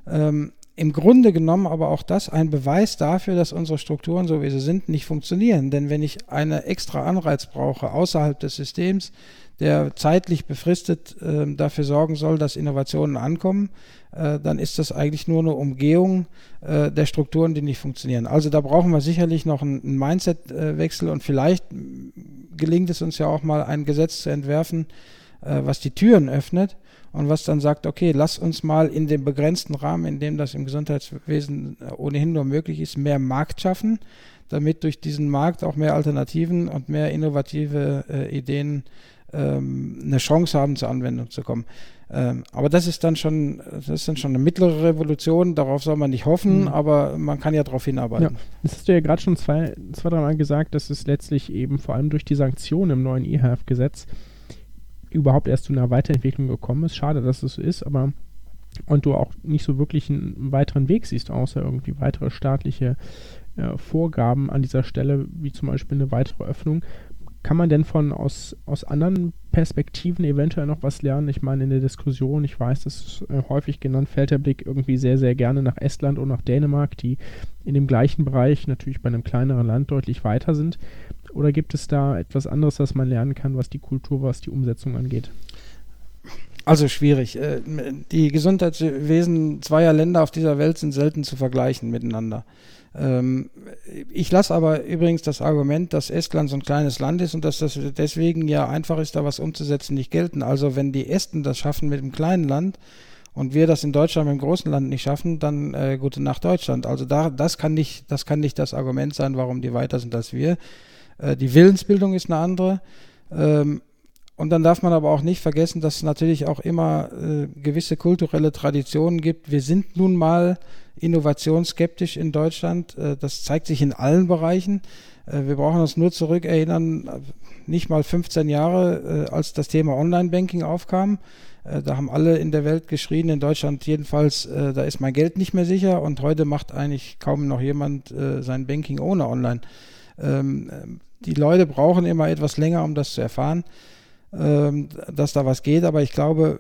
Ähm, im Grunde genommen aber auch das ein Beweis dafür, dass unsere Strukturen, so wie sie sind, nicht funktionieren. Denn wenn ich eine extra Anreiz brauche außerhalb des Systems, der zeitlich befristet äh, dafür sorgen soll, dass Innovationen ankommen, äh, dann ist das eigentlich nur eine Umgehung äh, der Strukturen, die nicht funktionieren. Also da brauchen wir sicherlich noch einen, einen Mindset-Wechsel und vielleicht gelingt es uns ja auch mal ein Gesetz zu entwerfen, äh, was die Türen öffnet und was dann sagt, okay, lass uns mal in dem begrenzten Rahmen, in dem das im Gesundheitswesen äh, ohnehin nur möglich ist, mehr Markt schaffen, damit durch diesen Markt auch mehr Alternativen und mehr innovative äh, Ideen ähm, eine Chance haben, zur Anwendung zu kommen. Ähm, aber das ist dann schon, das ist dann schon eine mittlere Revolution, darauf soll man nicht hoffen, mhm. aber man kann ja darauf hinarbeiten. Ja. Das hast du ja gerade schon zwei, zwei, drei Mal gesagt, dass es letztlich eben vor allem durch die Sanktionen im neuen E-Health-Gesetz überhaupt erst zu einer Weiterentwicklung gekommen ist. Schade, dass es so ist, aber und du auch nicht so wirklich einen weiteren Weg siehst, außer irgendwie weitere staatliche äh, Vorgaben an dieser Stelle, wie zum Beispiel eine weitere Öffnung. Kann man denn von aus, aus anderen Perspektiven eventuell noch was lernen? Ich meine, in der Diskussion, ich weiß, das ist äh, häufig genannt, fällt der Blick irgendwie sehr, sehr gerne nach Estland und nach Dänemark, die in dem gleichen Bereich natürlich bei einem kleineren Land deutlich weiter sind. Oder gibt es da etwas anderes, was man lernen kann, was die Kultur, was die Umsetzung angeht? Also schwierig. Äh, die Gesundheitswesen zweier Länder auf dieser Welt sind selten zu vergleichen miteinander. Ähm, ich lasse aber übrigens das Argument, dass Estland so ein kleines Land ist und dass das deswegen ja einfach ist, da was umzusetzen, nicht gelten. Also wenn die Esten das schaffen mit einem kleinen Land und wir das in Deutschland mit einem großen Land nicht schaffen, dann äh, gute Nacht Deutschland. Also da, das kann nicht, das kann nicht das Argument sein, warum die weiter sind als wir. Äh, die Willensbildung ist eine andere. Ähm, und dann darf man aber auch nicht vergessen, dass es natürlich auch immer äh, gewisse kulturelle Traditionen gibt. Wir sind nun mal innovationsskeptisch in Deutschland. Äh, das zeigt sich in allen Bereichen. Äh, wir brauchen uns nur zurückerinnern, äh, nicht mal 15 Jahre, äh, als das Thema Online-Banking aufkam. Äh, da haben alle in der Welt geschrien, in Deutschland jedenfalls, da ist mein Geld nicht mehr sicher. Und heute macht eigentlich kaum noch jemand sein Banking ohne Online. Ähm, die Leute brauchen immer etwas länger, um das zu erfahren ähm, dass da was geht, aber ich glaube,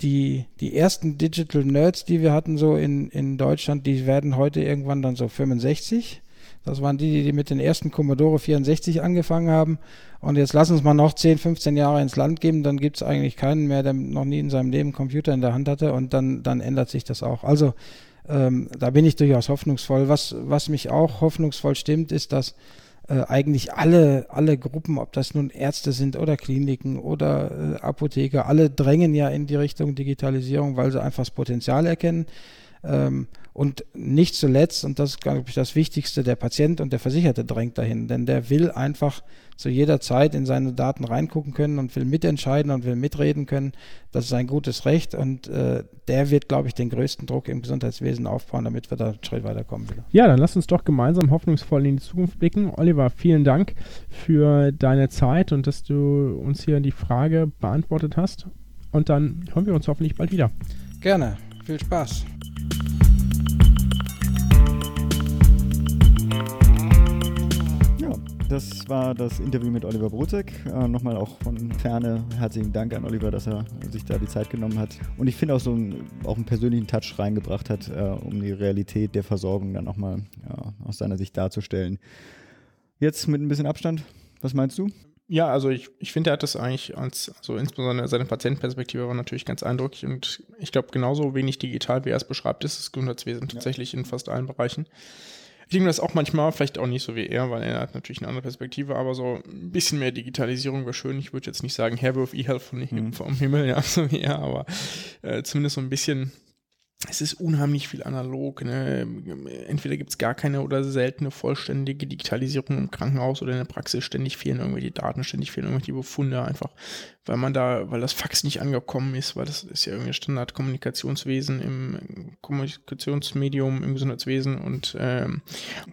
die, die ersten Digital Nerds, die wir hatten so in, in Deutschland, die werden heute irgendwann dann so 65. Das waren die, die mit den ersten Commodore 64 angefangen haben. Und jetzt lass uns mal noch 10, 15 Jahre ins Land geben, dann gibt es eigentlich keinen mehr, der noch nie in seinem Leben Computer in der Hand hatte und dann, dann ändert sich das auch. Also ähm, da bin ich durchaus hoffnungsvoll. Was, was mich auch hoffnungsvoll stimmt, ist, dass äh, eigentlich alle, alle Gruppen, ob das nun Ärzte sind oder Kliniken oder äh, Apotheker, alle drängen ja in die Richtung Digitalisierung, weil sie einfach das Potenzial erkennen. Ähm, und nicht zuletzt, und das ist, glaube ich, das Wichtigste, der Patient und der Versicherte drängt dahin, denn der will einfach zu jeder Zeit in seine Daten reingucken können und will mitentscheiden und will mitreden können. Das ist ein gutes Recht und äh, der wird, glaube ich, den größten Druck im Gesundheitswesen aufbauen, damit wir da einen Schritt weiterkommen. Wieder. Ja, dann lass uns doch gemeinsam hoffnungsvoll in die Zukunft blicken. Oliver, vielen Dank für deine Zeit und dass du uns hier die Frage beantwortet hast. Und dann hören wir uns hoffentlich bald wieder. Gerne. Viel Spaß. Das war das Interview mit Oliver Brutek. Äh, Nochmal auch von Ferne herzlichen Dank an Oliver, dass er sich da die Zeit genommen hat. Und ich finde auch so einen, auch einen persönlichen Touch reingebracht hat, äh, um die Realität der Versorgung dann nochmal ja, aus seiner Sicht darzustellen. Jetzt mit ein bisschen Abstand, was meinst du? Ja, also ich, ich finde, er hat das eigentlich als, also insbesondere seine Patientenperspektive war natürlich ganz eindrücklich und ich glaube, genauso wenig digital, wie er es beschreibt, ist das Gesundheitswesen tatsächlich ja. in fast allen Bereichen. Ich denke das auch manchmal, vielleicht auch nicht so wie er, weil er hat natürlich eine andere Perspektive, aber so ein bisschen mehr Digitalisierung wäre schön. Ich würde jetzt nicht sagen, Herr wirf E-Health mhm. vom Himmel, ja, so wie er, aber äh, zumindest so ein bisschen es ist unheimlich viel analog. Ne? Entweder gibt es gar keine oder seltene vollständige Digitalisierung im Krankenhaus oder in der Praxis. Ständig fehlen irgendwelche Daten, ständig fehlen irgendwelche Befunde, einfach weil man da, weil das Fax nicht angekommen ist, weil das ist ja irgendwie Standardkommunikationswesen im Kommunikationsmedium im Gesundheitswesen und ähm,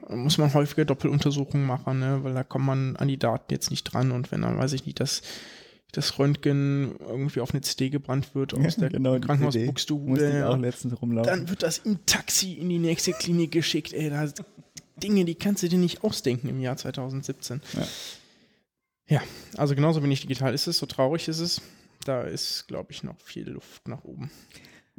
muss man häufiger Doppeluntersuchungen machen, ne? weil da kommt man an die Daten jetzt nicht dran und wenn dann weiß ich nicht, dass das Röntgen irgendwie auf eine CD gebrannt wird aus der genau, Krankenhausbuchstube. auch letztens rumlaufen. Dann wird das im Taxi in die nächste Klinik geschickt. Ey, da Dinge, die kannst du dir nicht ausdenken im Jahr 2017. Ja. ja, also genauso wenig digital ist es, so traurig ist es. Da ist, glaube ich, noch viel Luft nach oben.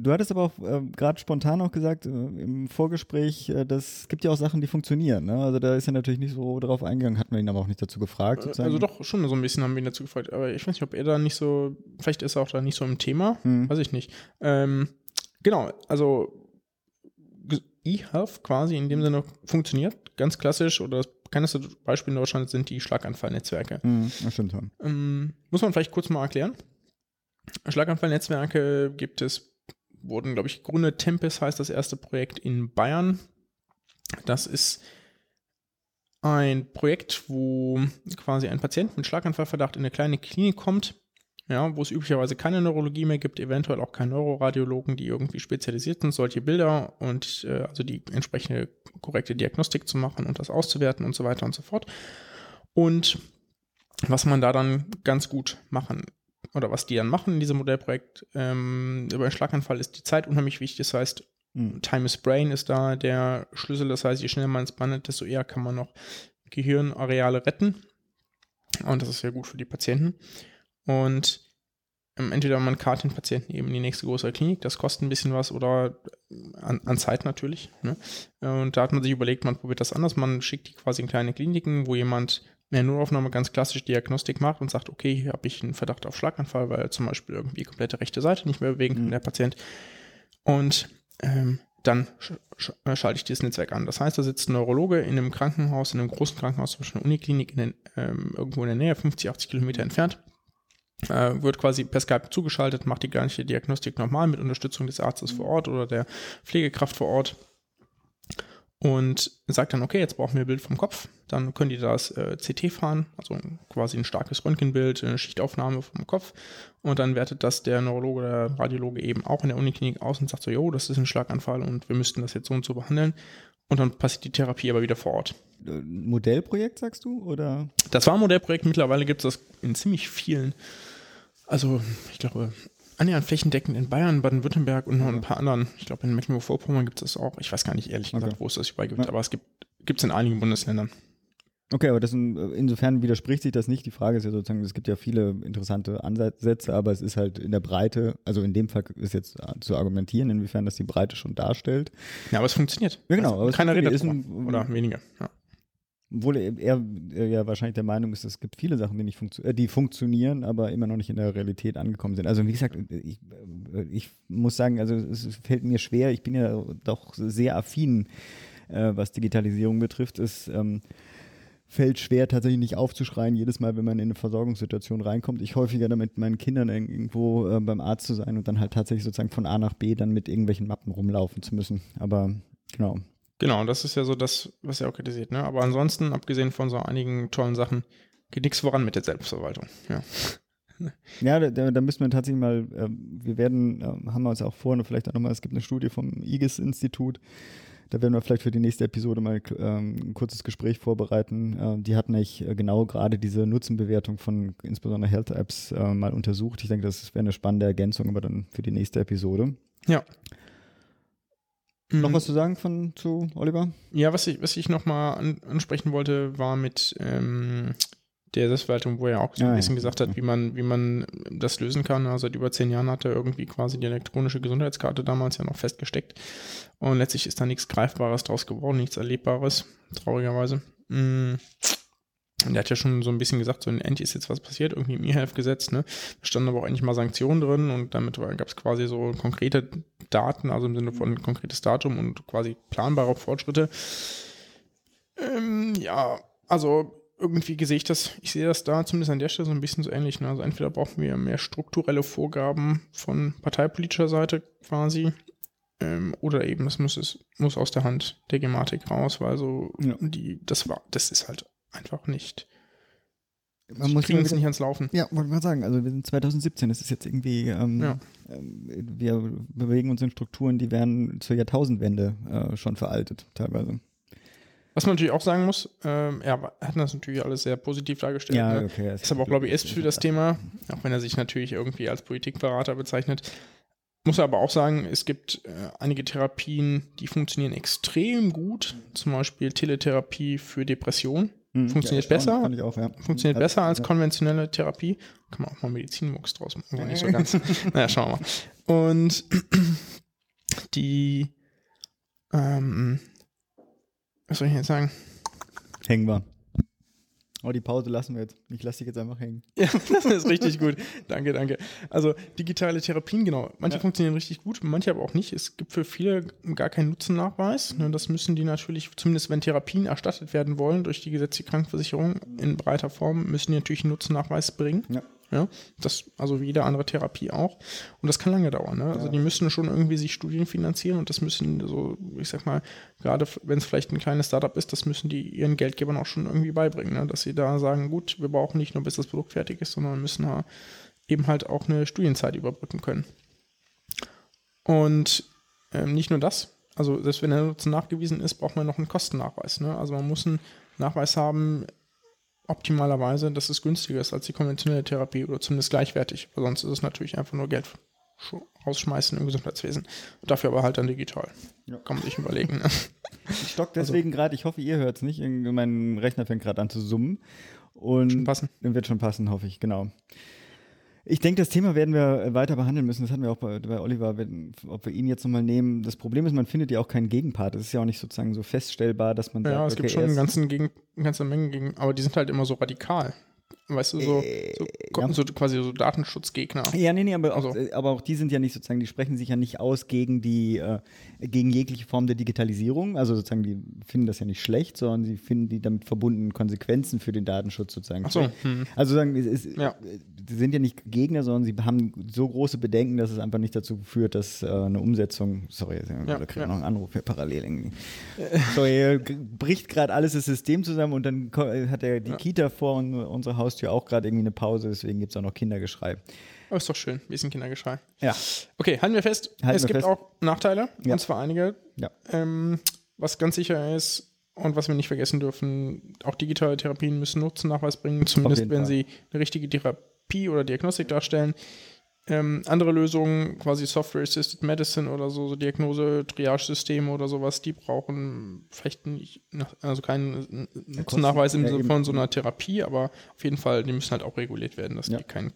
Du hattest aber auch äh, gerade spontan auch gesagt äh, im Vorgespräch, äh, das gibt ja auch Sachen, die funktionieren. Ne? Also da ist er natürlich nicht so drauf eingegangen, hat man ihn aber auch nicht dazu gefragt. Äh, sozusagen. Also doch, schon so ein bisschen haben wir ihn dazu gefragt. Aber ich weiß nicht, ob er da nicht so, vielleicht ist er auch da nicht so im Thema, hm. weiß ich nicht. Ähm, genau, also eHealth quasi in dem Sinne funktioniert, ganz klassisch oder das bekannteste Beispiel in Deutschland sind die Schlaganfallnetzwerke. Hm, das stimmt. Ähm, muss man vielleicht kurz mal erklären. Schlaganfallnetzwerke gibt es wurden, glaube ich, gegründet. Tempest heißt das erste Projekt in Bayern. Das ist ein Projekt, wo quasi ein Patient mit Schlaganfallverdacht in eine kleine Klinik kommt, ja, wo es üblicherweise keine Neurologie mehr gibt, eventuell auch keine Neuroradiologen, die irgendwie spezialisiert sind, solche Bilder und äh, also die entsprechende korrekte Diagnostik zu machen und das auszuwerten und so weiter und so fort. Und was man da dann ganz gut machen oder was die dann machen in diesem Modellprojekt ähm, über einen Schlaganfall ist die Zeit unheimlich wichtig. Das heißt, mhm. Time is Brain ist da der Schlüssel. Das heißt, je schneller man es bandet, desto eher kann man noch Gehirnareale retten. Und das ist sehr gut für die Patienten. Und ähm, entweder man kartet den Patienten eben in die nächste größere Klinik, das kostet ein bisschen was oder an, an Zeit natürlich. Ne? Und da hat man sich überlegt, man probiert das anders. Man schickt die quasi in kleine Kliniken, wo jemand in der Notaufnahme ganz klassisch Diagnostik macht und sagt, okay, hier habe ich einen Verdacht auf Schlaganfall, weil zum Beispiel irgendwie komplette rechte Seite nicht mehr bewegen kann, Mhm. der Patient. Und ähm, dann sch sch äh, schalte ich dieses Netzwerk an. Das heißt, da sitzt ein Neurologe in einem Krankenhaus, in einem großen Krankenhaus, zum Beispiel einer Uniklinik in den, ähm, irgendwo in der Nähe, 50, 80 Kilometer entfernt, äh, wird quasi per Skype zugeschaltet, macht die gleiche Diagnostik nochmal mit Unterstützung des Arztes vor Ort oder der Pflegekraft vor Ort und sagt dann, okay, jetzt brauchen wir ein Bild vom Kopf. Dann können die das äh, CT fahren, also quasi ein starkes Röntgenbild, eine Schichtaufnahme vom Kopf. Und dann wertet das der Neurologe oder Radiologe eben auch in der Uniklinik aus und sagt so, jo, das ist ein Schlaganfall und wir müssten das jetzt so und so behandeln. Und dann passiert die Therapie aber wieder vor Ort. Äh, Modellprojekt, sagst du? Oder? Das war ein Modellprojekt. Mittlerweile gibt es das in ziemlich vielen, also ich glaube, annähernd flächendeckend in Bayern, Baden-Württemberg und noch ein paar anderen. Ich glaube, in Mecklenburg-Vorpommern gibt es das auch. Ich weiß gar nicht ehrlich gesagt, Okay. wo es das überall gibt, Ja. aber es gibt es in einigen Bundesländern. Okay, aber das sind, insofern widerspricht sich das nicht. Die Frage ist ja sozusagen, es gibt ja viele interessante Ansätze, aber es ist halt in der Breite, also in dem Fall ist jetzt zu argumentieren, inwiefern das die Breite schon darstellt. Ja, aber es funktioniert. Ja, genau, Also, aber keiner redet. Ist ein- Oder weniger. Ja. Obwohl er, er ja wahrscheinlich der Meinung ist, es gibt viele Sachen, die, nicht funktio äh, die funktionieren, aber immer noch nicht in der Realität angekommen sind. Also wie gesagt, ich, äh, ich muss sagen, also es fällt mir schwer, ich bin ja doch sehr affin, äh, was Digitalisierung betrifft. Es ähm, fällt schwer, tatsächlich nicht aufzuschreien, jedes Mal, wenn man in eine Versorgungssituation reinkommt. Ich häufiger damit meinen Kindern irgendwo äh, beim Arzt zu sein und dann halt tatsächlich sozusagen von A nach B dann mit irgendwelchen Mappen rumlaufen zu müssen. Aber genau. Genau, und das ist ja so das, was er auch kritisiert. Ne? Aber ansonsten, abgesehen von so einigen tollen Sachen, geht nichts voran mit der Selbstverwaltung. Ja. Ja, da, da, müssen wir tatsächlich mal, äh, wir werden, äh, haben wir uns auch vor, und vielleicht auch nochmal, es gibt eine Studie vom IGES-Institut, da werden wir vielleicht für die nächste Episode mal ähm, ein kurzes Gespräch vorbereiten. Äh, die hat nämlich äh, genau gerade diese Nutzenbewertung von insbesondere Health-Apps äh, mal untersucht. Ich denke, das wäre eine spannende Ergänzung, aber dann für die nächste Episode. Ja. Noch Mhm. was zu sagen von zu Oliver? Ja, was ich, was ich nochmal an, ansprechen wollte, war mit ähm, der Selbstverwaltung, wo er auch so ein Ah, ja. bisschen gesagt hat, wie man, wie man das lösen kann. Also seit über zehn Jahren hat er irgendwie quasi die elektronische Gesundheitskarte damals ja noch festgesteckt. Und letztlich ist da nichts Greifbares draus geworden, nichts Erlebbares, traurigerweise. Mm. Und er hat ja schon so ein bisschen gesagt, so in Enti ist jetzt was passiert, irgendwie im E-Health-Gesetz, ne? Da standen aber auch endlich mal Sanktionen drin und damit gab es quasi so konkrete Daten, also im Sinne von konkretes Datum und quasi planbare Fortschritte. Ähm, ja, also irgendwie sehe ich das, ich sehe das da zumindest an der Stelle so ein bisschen so ähnlich. Ne? Also entweder brauchen wir mehr strukturelle Vorgaben von parteipolitischer Seite quasi, ähm, oder eben es muss, es muss aus der Hand der Gematik raus, weil so Ja. die, das war, das ist halt einfach nicht. Man Sie muss kriegen es nicht ans Laufen. Ja, wollte ich mal sagen, also wir sind 2017, das ist jetzt irgendwie, ähm, Ja. ähm, wir bewegen uns in Strukturen, die werden zur Jahrtausendwende äh, schon veraltet, teilweise. Was man natürlich auch sagen muss, ähm, er hat das natürlich alles sehr positiv dargestellt. Ja, ne? okay. Ist aber auch Lobbyist für das Thema, auch wenn er sich natürlich irgendwie als Politikberater bezeichnet. Muss aber auch sagen, es gibt äh, einige Therapien, die funktionieren extrem gut. Zum Beispiel Teletherapie für Depression. Hm, funktioniert ja, besser. Fand ich auch, ja. Funktioniert Hat- besser als ja. konventionelle Therapie. Kann man auch mal Medizinmucks draus machen, aber nicht so ganz. naja, schauen wir mal. Und die, ähm, was soll ich jetzt sagen? Hängen wir. Oh, die Pause lassen wir jetzt. Ich lasse dich jetzt einfach hängen. Ja, das ist richtig gut. Danke, danke. Also digitale Therapien, genau. Manche Ja. funktionieren richtig gut, manche aber auch nicht. Es gibt für viele gar keinen Nutzennachweis. Ne, Das müssen die natürlich, zumindest wenn Therapien erstattet werden wollen durch die gesetzliche Krankenversicherung in breiter Form, müssen die natürlich einen Nutzennachweis bringen. Ja. Ja, das, also wie jede andere Therapie auch. Und das kann lange dauern. Ne? Also die müssen schon irgendwie sich Studien finanzieren und das müssen so, ich sag mal, gerade wenn es vielleicht ein kleines Startup ist, das müssen die ihren Geldgebern auch schon irgendwie beibringen, ne? dass sie da sagen, gut, wir brauchen nicht nur bis das Produkt fertig ist, sondern müssen eben halt auch eine Studienzeit überbrücken können. Und ähm, nicht nur das, also selbst wenn der Nutzen nachgewiesen ist, braucht man noch einen Kostennachweis. Ne? Also man muss einen Nachweis haben, optimalerweise, dass es günstiger ist als die konventionelle Therapie oder zumindest gleichwertig. Weil sonst ist es natürlich einfach nur Geld sch- rausschmeißen im Gesundheitswesen. Dafür aber halt dann digital. Ja. Kann man sich überlegen. Ne? Ich stock deswegen gerade, ich hoffe, ihr hört es nicht. Mein Rechner fängt gerade an zu summen. Und Schon passen. Wird schon passen, hoffe ich, genau. Ich denke, das Thema werden wir weiter behandeln müssen. Das hatten wir auch bei, bei Oliver, wenn, ob wir ihn jetzt nochmal nehmen. Das Problem ist, man findet ja auch keinen Gegenpart. Es ist ja auch nicht sozusagen so feststellbar, dass man Ja, sagt, es gibt okay, schon er eine, ganze Menge gegen, aber die sind halt immer so radikal. Weißt du, so, so, ja. so quasi so Datenschutzgegner. Ja, nee, nee, aber auch, Also- äh, aber auch die sind ja nicht sozusagen, die sprechen sich ja nicht aus gegen die, äh, gegen jegliche Form der Digitalisierung. Also sozusagen, die finden das ja nicht schlecht, sondern sie finden die damit verbundenen Konsequenzen für den Datenschutz sozusagen. Ach so, hm. Also sagen, es ist, Ja. äh, sie sind ja nicht Gegner, sondern sie haben so große Bedenken, dass es einfach nicht dazu führt, dass äh, eine Umsetzung, sorry, da kriegt ja. noch einen Anruf hier parallel irgendwie. Sorry, äh, bricht gerade alles das System zusammen und dann äh, hat er die Kita vor un unserer Haustür auch gerade irgendwie eine Pause, deswegen gibt es auch noch Kindergeschrei. Aber ist doch schön, bisschen Kindergeschrei. Ja. Okay, halten wir fest, Halten es wir gibt fest. auch Nachteile, Ja. und zwar einige. Ja. Ähm, was ganz sicher ist und was wir nicht vergessen dürfen, auch digitale Therapien müssen Nutzennachweis bringen, zumindest wenn Fall. sie eine richtige Therapie oder Diagnostik darstellen. Ähm, andere Lösungen, quasi Software-Assisted Medicine oder so, so Diagnose-Triage-Systeme oder sowas, die brauchen vielleicht nicht, also keinen Nutzennachweis im ja, Sinne von so einer Therapie, aber auf jeden Fall, die müssen halt auch reguliert werden, dass Ja. die keinen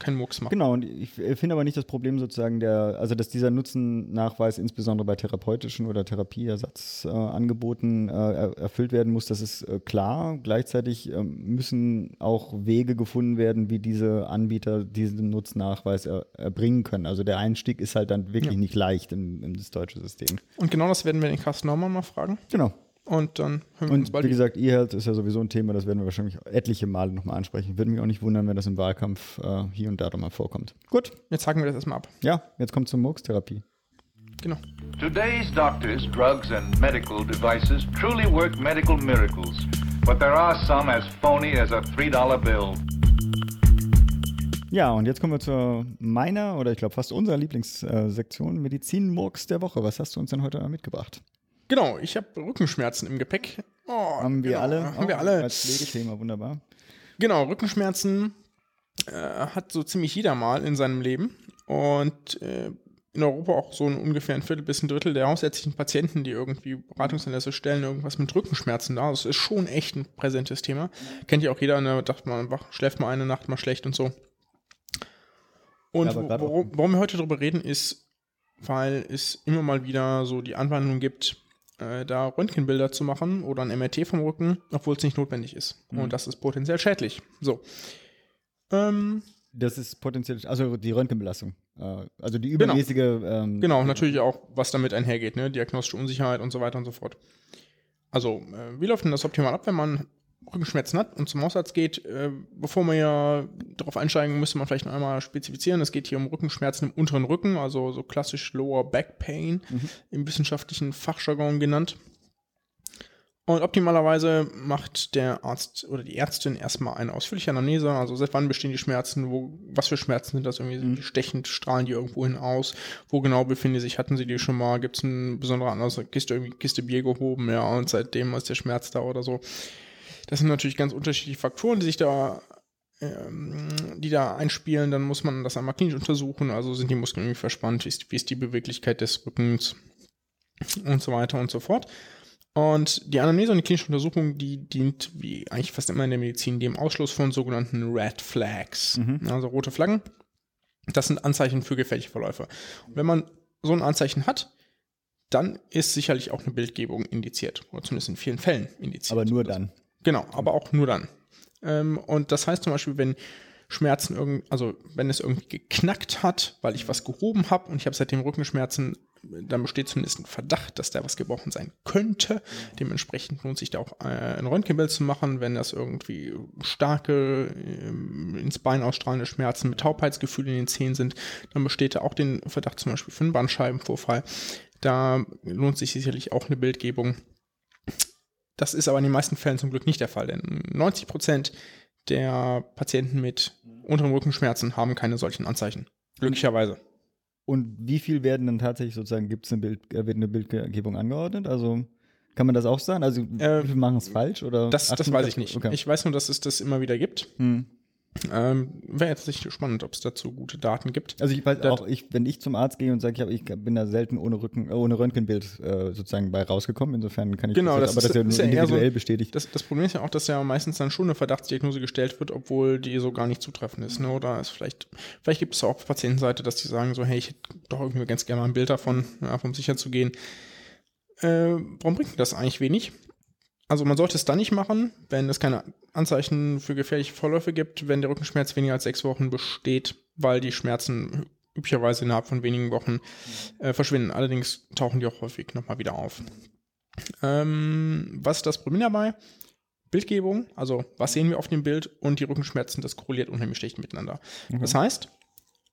kein Murks machen. Genau, und ich äh, finde aber nicht das Problem sozusagen der, also dass dieser Nutzennachweis insbesondere bei therapeutischen oder Therapieersatzangeboten äh, er, erfüllt werden muss, das ist äh, klar. Gleichzeitig ähm, müssen auch Wege gefunden werden, wie diese Anbieter diesen Nutzennachweis er, erbringen können. Also der Einstieg ist halt dann wirklich nicht leicht in, in das deutsche System. Und genau das werden wir den Carsten Norman mal fragen. Genau. Und dann hören wir uns Und bald wie gesagt, E-Health ist ja sowieso ein Thema, das werden wir wahrscheinlich etliche Male nochmal ansprechen. Würde mich auch nicht wundern, wenn das im Wahlkampf äh, hier und da doch mal vorkommt. Gut, Jetzt haken wir das erstmal ab. ja, jetzt kommt zur Murks-Therapie. Genau. Today's doctors, drugs, and medical devices truly work medical miracles, but there are some as phony as a $3 bill. Ja, und jetzt kommen wir zu meiner oder ich glaube fast unserer Lieblingssektion, Medizin-Murks der Woche. Was hast du uns denn heute mitgebracht? Genau, ich habe Rückenschmerzen im Gepäck. Oh, Haben wir genau, alle? Haben wir alle. Als Pflegethema, wunderbar. Genau, Rückenschmerzen äh, hat so ziemlich jeder mal in seinem Leben. Und äh, in Europa auch so ein ungefähr ein Viertel bis ein Drittel der hausärztlichen Patienten, die irgendwie Beratungsanlässe stellen, irgendwas mit Rückenschmerzen da. Das ist schon echt ein präsentes Thema. Kennt ja auch jeder, ne, dachte man, wach, schläft mal eine Nacht mal schlecht und so. Und Ja, worum, warum wir heute darüber reden, ist, weil es immer mal wieder so die Anwandlung gibt, äh, da Röntgenbilder zu machen oder ein MRT vom Rücken, obwohl es nicht notwendig ist. Mhm. Und das ist potenziell schädlich. So. Ähm, Das ist potenziell, also die Röntgenbelastung. Äh, also die Genau. übermäßige. Ähm, genau, natürlich auch, was damit einhergeht, ne? Diagnostische Unsicherheit und so weiter und so fort. Also, äh, wie läuft denn das optimal ab, wenn man Rückenschmerzen hat und zum Hausarzt geht? Äh, bevor wir ja darauf einsteigen, müsste man vielleicht noch einmal spezifizieren. Es geht hier um Rückenschmerzen im unteren Rücken, also so klassisch Lower Back Pain, im wissenschaftlichen Fachjargon genannt. Und optimalerweise macht der Arzt oder die Ärztin erstmal eine ausführliche Anamnese, also seit wann bestehen die Schmerzen, wo, was für Schmerzen sind das irgendwie, die stechend, strahlen die irgendwo hin aus, wo genau befinden die sich, hatten sie die schon mal, gibt es einen besonderen Anlass, Kiste irgendwie Kiste Bier gehoben, ja, und seitdem ist der Schmerz da oder so. Das sind natürlich ganz unterschiedliche Faktoren, die sich da ähm, die da einspielen, dann muss man das einmal klinisch untersuchen, also sind die Muskeln irgendwie verspannt, wie ist, wie ist die Beweglichkeit des Rückens und so weiter und so fort. Und die Anamnese und die klinische Untersuchung, die dient, wie eigentlich fast immer in der Medizin, dem Ausschluss von sogenannten Red Flags, also rote Flaggen. Das sind Anzeichen für gefährliche Verläufe. Und wenn man so ein Anzeichen hat, dann ist sicherlich auch eine Bildgebung indiziert. Oder zumindest in vielen Fällen indiziert. Aber nur dann. Genau, aber auch nur dann. Ähm, und das heißt zum Beispiel, wenn Schmerzen irgend, also wenn es irgendwie geknackt hat, weil ich was gehoben habe und ich habe seitdem Rückenschmerzen, dann besteht zumindest ein Verdacht, dass da was gebrochen sein könnte. Dementsprechend lohnt sich da auch äh, ein Röntgenbild zu machen, wenn das irgendwie starke, ähm, ins Bein ausstrahlende Schmerzen mit Taubheitsgefühl in den Zähnen sind, dann besteht da auch den Verdacht zum Beispiel für einen Bandscheibenvorfall. Da lohnt sich sicherlich auch eine Bildgebung. Das ist aber in den meisten Fällen zum Glück nicht der Fall, denn 90 Prozent der Patienten mit unteren Rückenschmerzen haben keine solchen Anzeichen. Glücklicherweise. Und wie viel werden dann tatsächlich sozusagen, gibt es eine, Bild, äh, wird eine Bildgebung angeordnet? Also kann man das auch sagen? Also Äh, machen es falsch? Oder Das, das weiß ich nicht. Okay. Ich weiß nur, dass es das immer wieder gibt. Hm. Ähm, Wäre jetzt nicht spannend, ob es dazu gute Daten gibt. Also ich weiß Das- auch, ich, wenn ich zum Arzt gehe und sage, ich, hab- ich bin da selten ohne Rücken, äh, ohne Röntgenbild äh, sozusagen bei rausgekommen. Insofern kann ich Genau, das, das aber das ist ja ist individuell so- bestätigt. Das, das Problem ist ja auch, dass ja meistens dann schon eine Verdachtsdiagnose gestellt wird, obwohl die so gar nicht zutreffend ist. Ne? Oder es vielleicht, vielleicht gibt es auch auf Patientenseite, dass die sagen so, hey, ich hätte doch irgendwie ganz gerne mal ein Bild davon, ja, um sicher zu gehen. Äh, warum bringt das eigentlich wenig? Also man sollte es dann nicht machen, wenn es keine Anzeichen für gefährliche Verläufe gibt, wenn der Rückenschmerz weniger als sechs Wochen besteht, weil die Schmerzen üblicherweise innerhalb von wenigen Wochen äh, verschwinden. Allerdings tauchen die auch häufig nochmal wieder auf. Ähm, was ist das Problem dabei? Bildgebung, also was sehen wir auf dem Bild und die Rückenschmerzen, das korreliert unheimlich schlecht miteinander. Das heißt,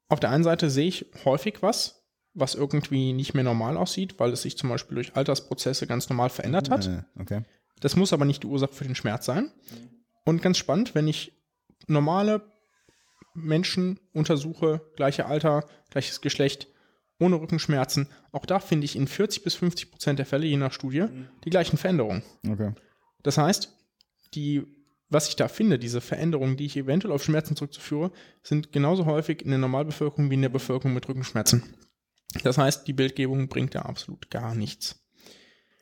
auf der einen Seite sehe ich häufig was, was irgendwie nicht mehr normal aussieht, weil es sich zum Beispiel durch Altersprozesse ganz normal verändert hat. Äh, okay. Das muss aber nicht die Ursache für den Schmerz sein. Und ganz spannend, wenn ich normale Menschen untersuche, gleiche Alter, gleiches Geschlecht, ohne Rückenschmerzen, auch da finde ich in 40 bis 50 Prozent der Fälle, je nach Studie, die gleichen Veränderungen. Okay. Das heißt, die, was ich da finde, diese Veränderungen, die ich eventuell auf Schmerzen zurückzuführe, sind genauso häufig in der Normalbevölkerung wie in der Bevölkerung mit Rückenschmerzen. Das heißt, die Bildgebung bringt da absolut gar nichts.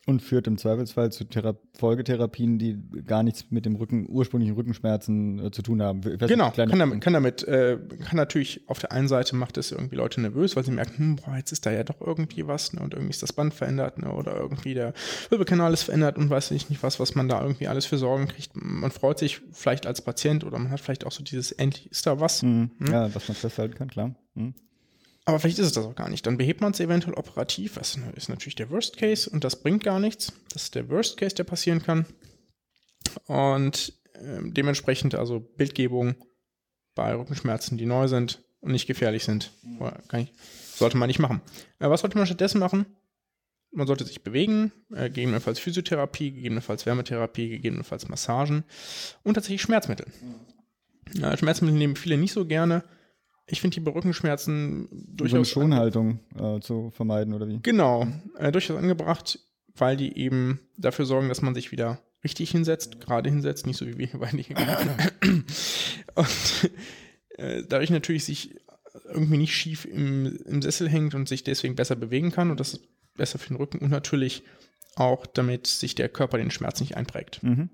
Und führt im Zweifelsfall zu Thera Folgetherapien, die gar nichts mit dem Rücken, ursprünglichen Rückenschmerzen äh, zu tun haben. Genau, nicht, kann damit, kann damit, äh, kann natürlich auf der einen Seite macht es irgendwie Leute nervös, weil sie merken, hm, boah, jetzt ist da ja doch irgendwie was, ne, und irgendwie ist das Band verändert, ne, oder irgendwie der Wirbelkanal ist verändert und weiß ich nicht was, was man da irgendwie alles für Sorgen kriegt. Man freut sich vielleicht als Patient oder man hat vielleicht auch so dieses, endlich ist da was. Mhm. Ja, was man festhalten kann, klar. Mhm. Aber vielleicht ist es das auch gar nicht. Dann behebt man es eventuell operativ. Das ist natürlich der Worst Case und das bringt gar nichts. Das ist der Worst Case, der passieren kann. Und ähm, dementsprechend also Bildgebung bei Rückenschmerzen, die neu sind und nicht gefährlich sind, ich, sollte man nicht machen. Äh, was sollte man stattdessen machen? Man sollte sich bewegen, äh, gegebenenfalls Physiotherapie, gegebenenfalls Wärmetherapie, gegebenenfalls Massagen und tatsächlich Schmerzmittel. Ja, Schmerzmittel nehmen viele nicht so gerne. Ich finde die Rückenschmerzen So eine durchaus Schonhaltung äh, zu vermeiden, oder wie? Genau, äh, durchaus angebracht, weil die eben dafür sorgen, dass man sich wieder richtig hinsetzt, gerade hinsetzt, nicht so wie wir hier beide hier. Und äh, dadurch natürlich sich irgendwie nicht schief im, im Sessel hängt und sich deswegen besser bewegen kann und das ist besser für den Rücken und natürlich auch, damit sich der Körper den Schmerz nicht einprägt. Mhm.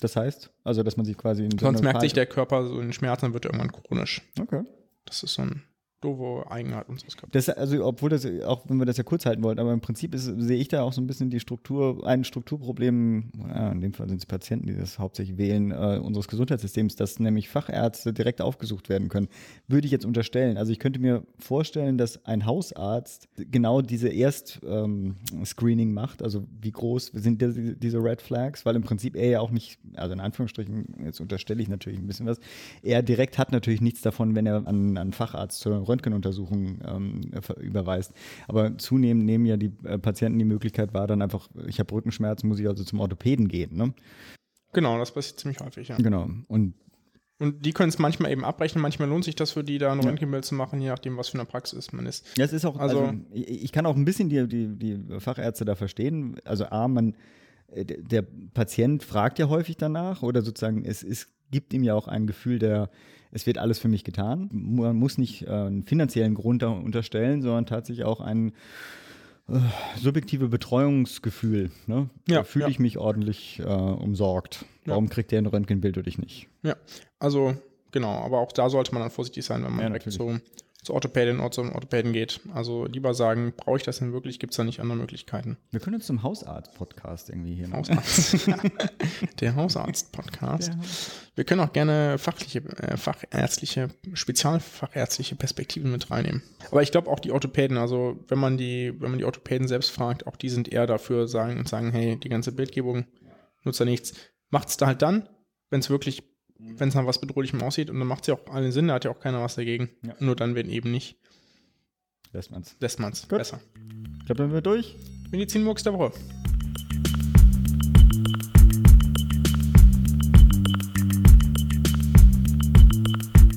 Das heißt, also, dass man sich quasi in so Sonst merkt sich der Körper so den Schmerz, dann wird er irgendwann chronisch. Okay. Das ist so ein doofe Eigenart unseres Körpers. Also, obwohl das, auch wenn wir das ja kurz halten wollten, aber im Prinzip ist, sehe ich da auch so ein bisschen die Struktur, ein Strukturproblem, ja, in dem Fall sind es Patienten, die das hauptsächlich wählen, äh, unseres Gesundheitssystems, dass nämlich Fachärzte direkt aufgesucht werden können. Würde ich jetzt unterstellen. Also ich könnte mir vorstellen, dass ein Hausarzt genau diese Erst-Screening macht, also wie groß sind die, diese Red Flags, weil im Prinzip er ja auch nicht, also in Anführungsstrichen, jetzt unterstelle ich natürlich ein bisschen was, er direkt hat natürlich nichts davon, wenn er an, an einen Facharzt zur Röntgenuntersuchung ähm, überweist. Aber zunehmend nehmen ja die äh, Patienten die Möglichkeit wahr, dann einfach, ich habe Rückenschmerzen, muss ich also zum Orthopäden gehen. Ne? Genau, das passiert ziemlich häufig, ja. Genau. Und Und die können es manchmal eben abrechnen, manchmal lohnt sich das für die, da ein Röntgenbild zu machen, je nachdem, was für eine Praxis man ist. Ja, es ist auch, also, Also- ich, kann auch ein bisschen die, die, die Fachärzte da verstehen. Also A, man, äh, der der Patient fragt ja häufig danach oder sozusagen es, es gibt ihm ja auch ein Gefühl der, es wird alles für mich getan. Man muss nicht äh, einen finanziellen Grund unterstellen, sondern tatsächlich auch ein äh, subjektive Betreuungsgefühl. Ne? Ja, da fühle ja. ich mich ordentlich äh, umsorgt. Warum kriegt der ein Röntgenbild und ich nicht? Ja, also genau, aber auch da sollte man dann vorsichtig sein, wenn man Ja, direkt natürlich. Zu, zur Orthopädin oder zum Orthopäden geht. Also lieber sagen, brauche ich das denn wirklich? Gibt es da nicht andere Möglichkeiten? Wir können uns zum Hausarzt-Podcast irgendwie hier machen. Hausarzt. Der Hausarzt-Podcast. Wir können auch gerne fachliche, äh, fachärztliche, spezialfachärztliche Perspektiven mit reinnehmen. Aber ich glaube auch die Orthopäden, also wenn man die, wenn man die Orthopäden selbst fragt, auch die sind eher dafür sagen und sagen, hey, die ganze Bildgebung nutzt ja nichts. Macht's da halt dann, wenn es wirklich, wenn es nach was Bedrohlichem aussieht und dann macht es ja auch allen Sinn, da hat ja auch keiner was dagegen. Ja. Nur dann, wenn eben nicht, Lässt man's. lässt man es Gut. besser. Ich glaube, dann sind wir durch. Medizinmurks der Woche.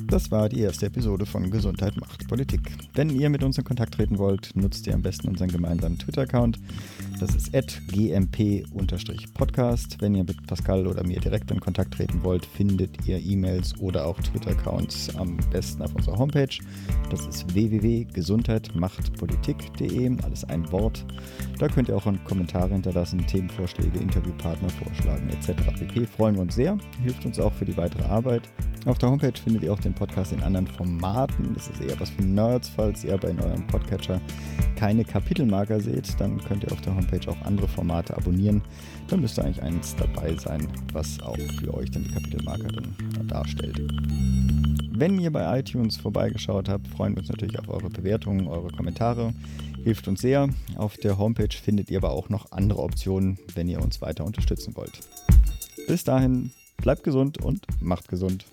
Das war die erste Episode von Gesundheit macht Politik. Wenn ihr mit uns in Kontakt treten wollt, nutzt ihr am besten unseren gemeinsamen Twitter-Account. Das ist gmp-podcast. Wenn ihr mit Pascal oder mir direkt in Kontakt treten wollt, findet ihr E-Mails oder auch Twitter-Accounts am besten auf unserer Homepage. Das ist www.gesundheitmachtpolitik.de, alles ein Wort. Da könnt ihr auch Kommentare hinterlassen, Themenvorschläge, Interviewpartner vorschlagen etc. pp. Freuen wir uns sehr, hilft uns auch für die weitere Arbeit. Auf der Homepage findet ihr auch den Podcast in anderen Formaten. Das ist eher was für Nerds, falls ihr bei eurem Podcatcher keine Kapitelmarker seht, dann könnt ihr auf der Homepage auch andere Formate abonnieren. Dann müsste eigentlich eins dabei sein, was auch für euch dann die Kapitelmarker dann darstellt. Wenn ihr bei iTunes vorbeigeschaut habt, freuen wir uns natürlich auf eure Bewertungen, eure Kommentare. Hilft uns sehr. Auf der Homepage findet ihr aber auch noch andere Optionen, wenn ihr uns weiter unterstützen wollt. Bis dahin, bleibt gesund und macht gesund.